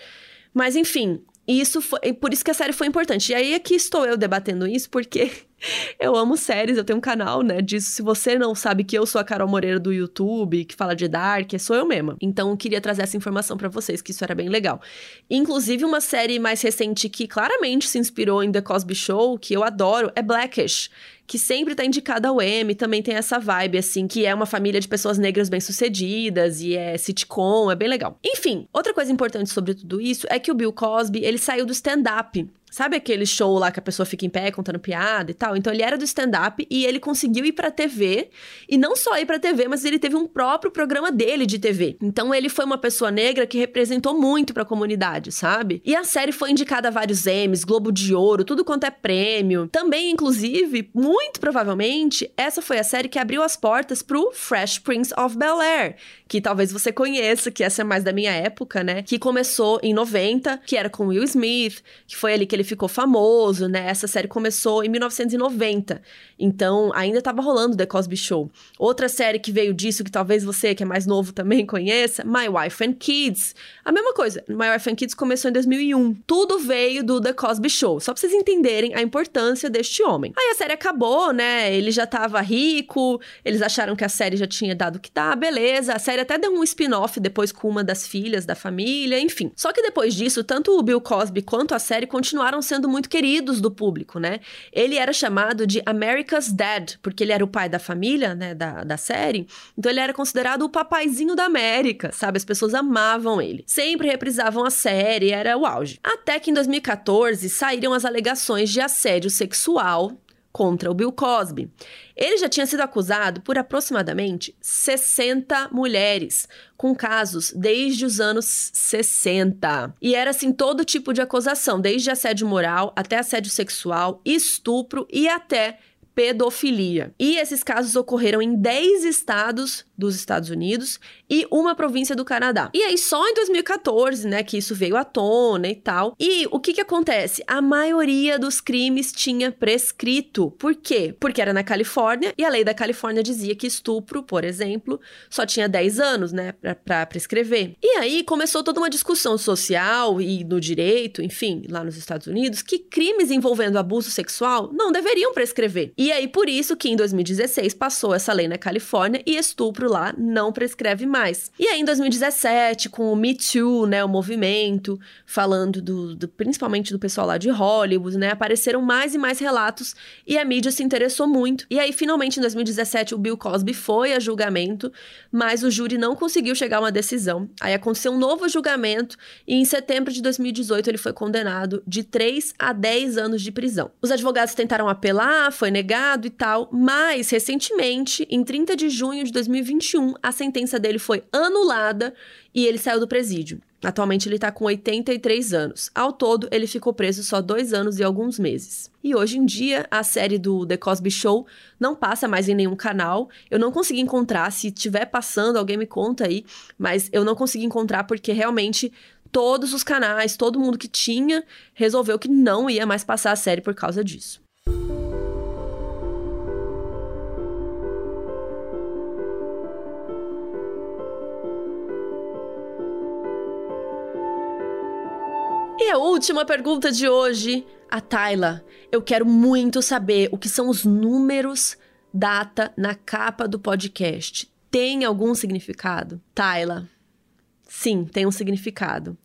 Mas enfim, isso foi, por isso que a série foi importante. E aí aqui estou eu debatendo isso porque eu amo séries, eu tenho um canal, né, disso. Se você não sabe que eu sou a Carol Moreira do YouTube, que fala de Dark, sou eu mesma. Então, eu queria trazer essa informação para vocês, que isso era bem legal. Inclusive, uma série mais recente que claramente se inspirou em The Cosby Show, que eu adoro, é Blackish que sempre tá indicada ao Emmy, também tem essa vibe, assim, que é uma família de pessoas negras bem-sucedidas e é sitcom, é bem legal. Enfim, outra coisa importante sobre tudo isso é que o Bill Cosby, ele saiu do stand-up. Sabe aquele show lá que a pessoa fica em pé contando piada e tal? Então ele era do stand-up e ele conseguiu ir pra TV. E não só ir pra TV, mas ele teve um próprio programa dele de TV. Então ele foi uma pessoa negra que representou muito pra comunidade, sabe? E a série foi indicada a vários Emmys, Globo de Ouro, tudo quanto é prêmio. Também, inclusive, muito provavelmente, essa foi a série que abriu as portas pro Fresh Prince of Bel-Air, que talvez você conheça, que essa é mais da minha época, né? Que começou em 90, que era com Will Smith, que foi ali que ele ficou famoso, né? Essa série começou em 1990. Então, ainda estava rolando The Cosby Show. Outra série que veio disso, que talvez você, que é mais novo, também conheça, My Wife and Kids. A mesma coisa. My Wife and Kids começou em 2001. Tudo veio do The Cosby Show. Só pra vocês entenderem a importância deste homem. Aí a série acabou, né? Ele já tava rico, eles acharam que a série já tinha dado o que tá, beleza. A série até deu um spin-off depois com uma das filhas da família, enfim. Só que depois disso, tanto o Bill Cosby quanto a série continuaram sendo muito queridos do público, né? Ele era chamado de America's Dad, porque ele era o pai da família, né, da, da série. Então ele era considerado o papaizinho da América, sabe? As pessoas amavam ele. Sempre reprisavam a série, era o auge. Até que em 2014 saíram as alegações de assédio sexual contra o Bill Cosby. Ele já tinha sido acusado por aproximadamente 60 mulheres, com casos desde os anos 60. E era assim todo tipo de acusação, desde assédio moral até assédio sexual, estupro e até pedofilia. E esses casos ocorreram em 10 estados dos Estados Unidos e uma província do Canadá. E aí só em 2014, né, que isso veio à tona e tal. E o que que acontece? A maioria dos crimes tinha prescrito. Por quê? Porque era na Califórnia e a lei da Califórnia dizia que estupro, por exemplo, só tinha 10 anos, né, para prescrever. E aí começou toda uma discussão social e no direito, enfim, lá nos Estados Unidos, que crimes envolvendo abuso sexual não deveriam prescrever. E aí por isso que em 2016 passou essa lei na Califórnia e estupro lá não prescreve mais. E aí, em 2017, com o Me Too, né, o movimento, falando do, do, principalmente do pessoal lá de Hollywood, né, apareceram mais e mais relatos e a mídia se interessou muito. E aí, finalmente, em 2017, o Bill Cosby foi a julgamento, mas o júri não conseguiu chegar a uma decisão. Aí aconteceu um novo julgamento e em setembro de 2018 ele foi condenado de 3 a 10 anos de prisão. Os advogados tentaram apelar, foi negado e tal, mas recentemente, em 30 de junho de 2021, 2021, a sentença dele foi anulada e ele saiu do presídio. Atualmente ele está com 83 anos. Ao todo, ele ficou preso só dois anos e alguns meses. E hoje em dia, a série do The Cosby Show não passa mais em nenhum canal. Eu não consegui encontrar. Se estiver passando, alguém me conta aí. Mas eu não consegui encontrar porque realmente todos os canais, todo mundo que tinha, resolveu que não ia mais passar a série por causa disso. E a última pergunta de hoje, a Tayla. Eu quero muito saber o que são os números data na capa do podcast. Tem algum significado? Tayla. Sim, tem um significado.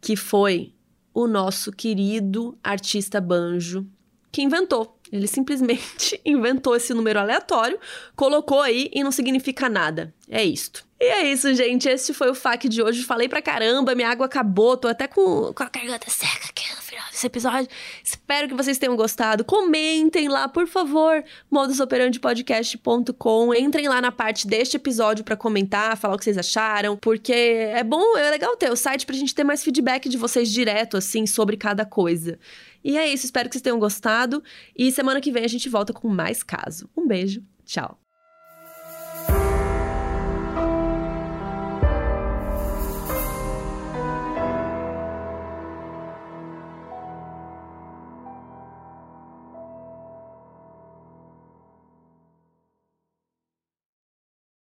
Que foi o nosso querido artista banjo que inventou. Ele simplesmente inventou esse número aleatório, colocou aí e não significa nada. É isto. E é isso, gente. Esse foi o FAQ de hoje. Falei pra caramba, minha água acabou. Tô até com, com a garganta seca aqui no final desse episódio. Espero que vocês tenham gostado. Comentem lá, por favor, modusoperandepodcast.com. Entrem lá na parte deste episódio para comentar, falar o que vocês acharam, porque é bom, é legal ter o site pra gente ter mais feedback de vocês direto, assim, sobre cada coisa. E é isso, espero que vocês tenham gostado. E semana que vem a gente volta com mais caso. Um beijo, tchau.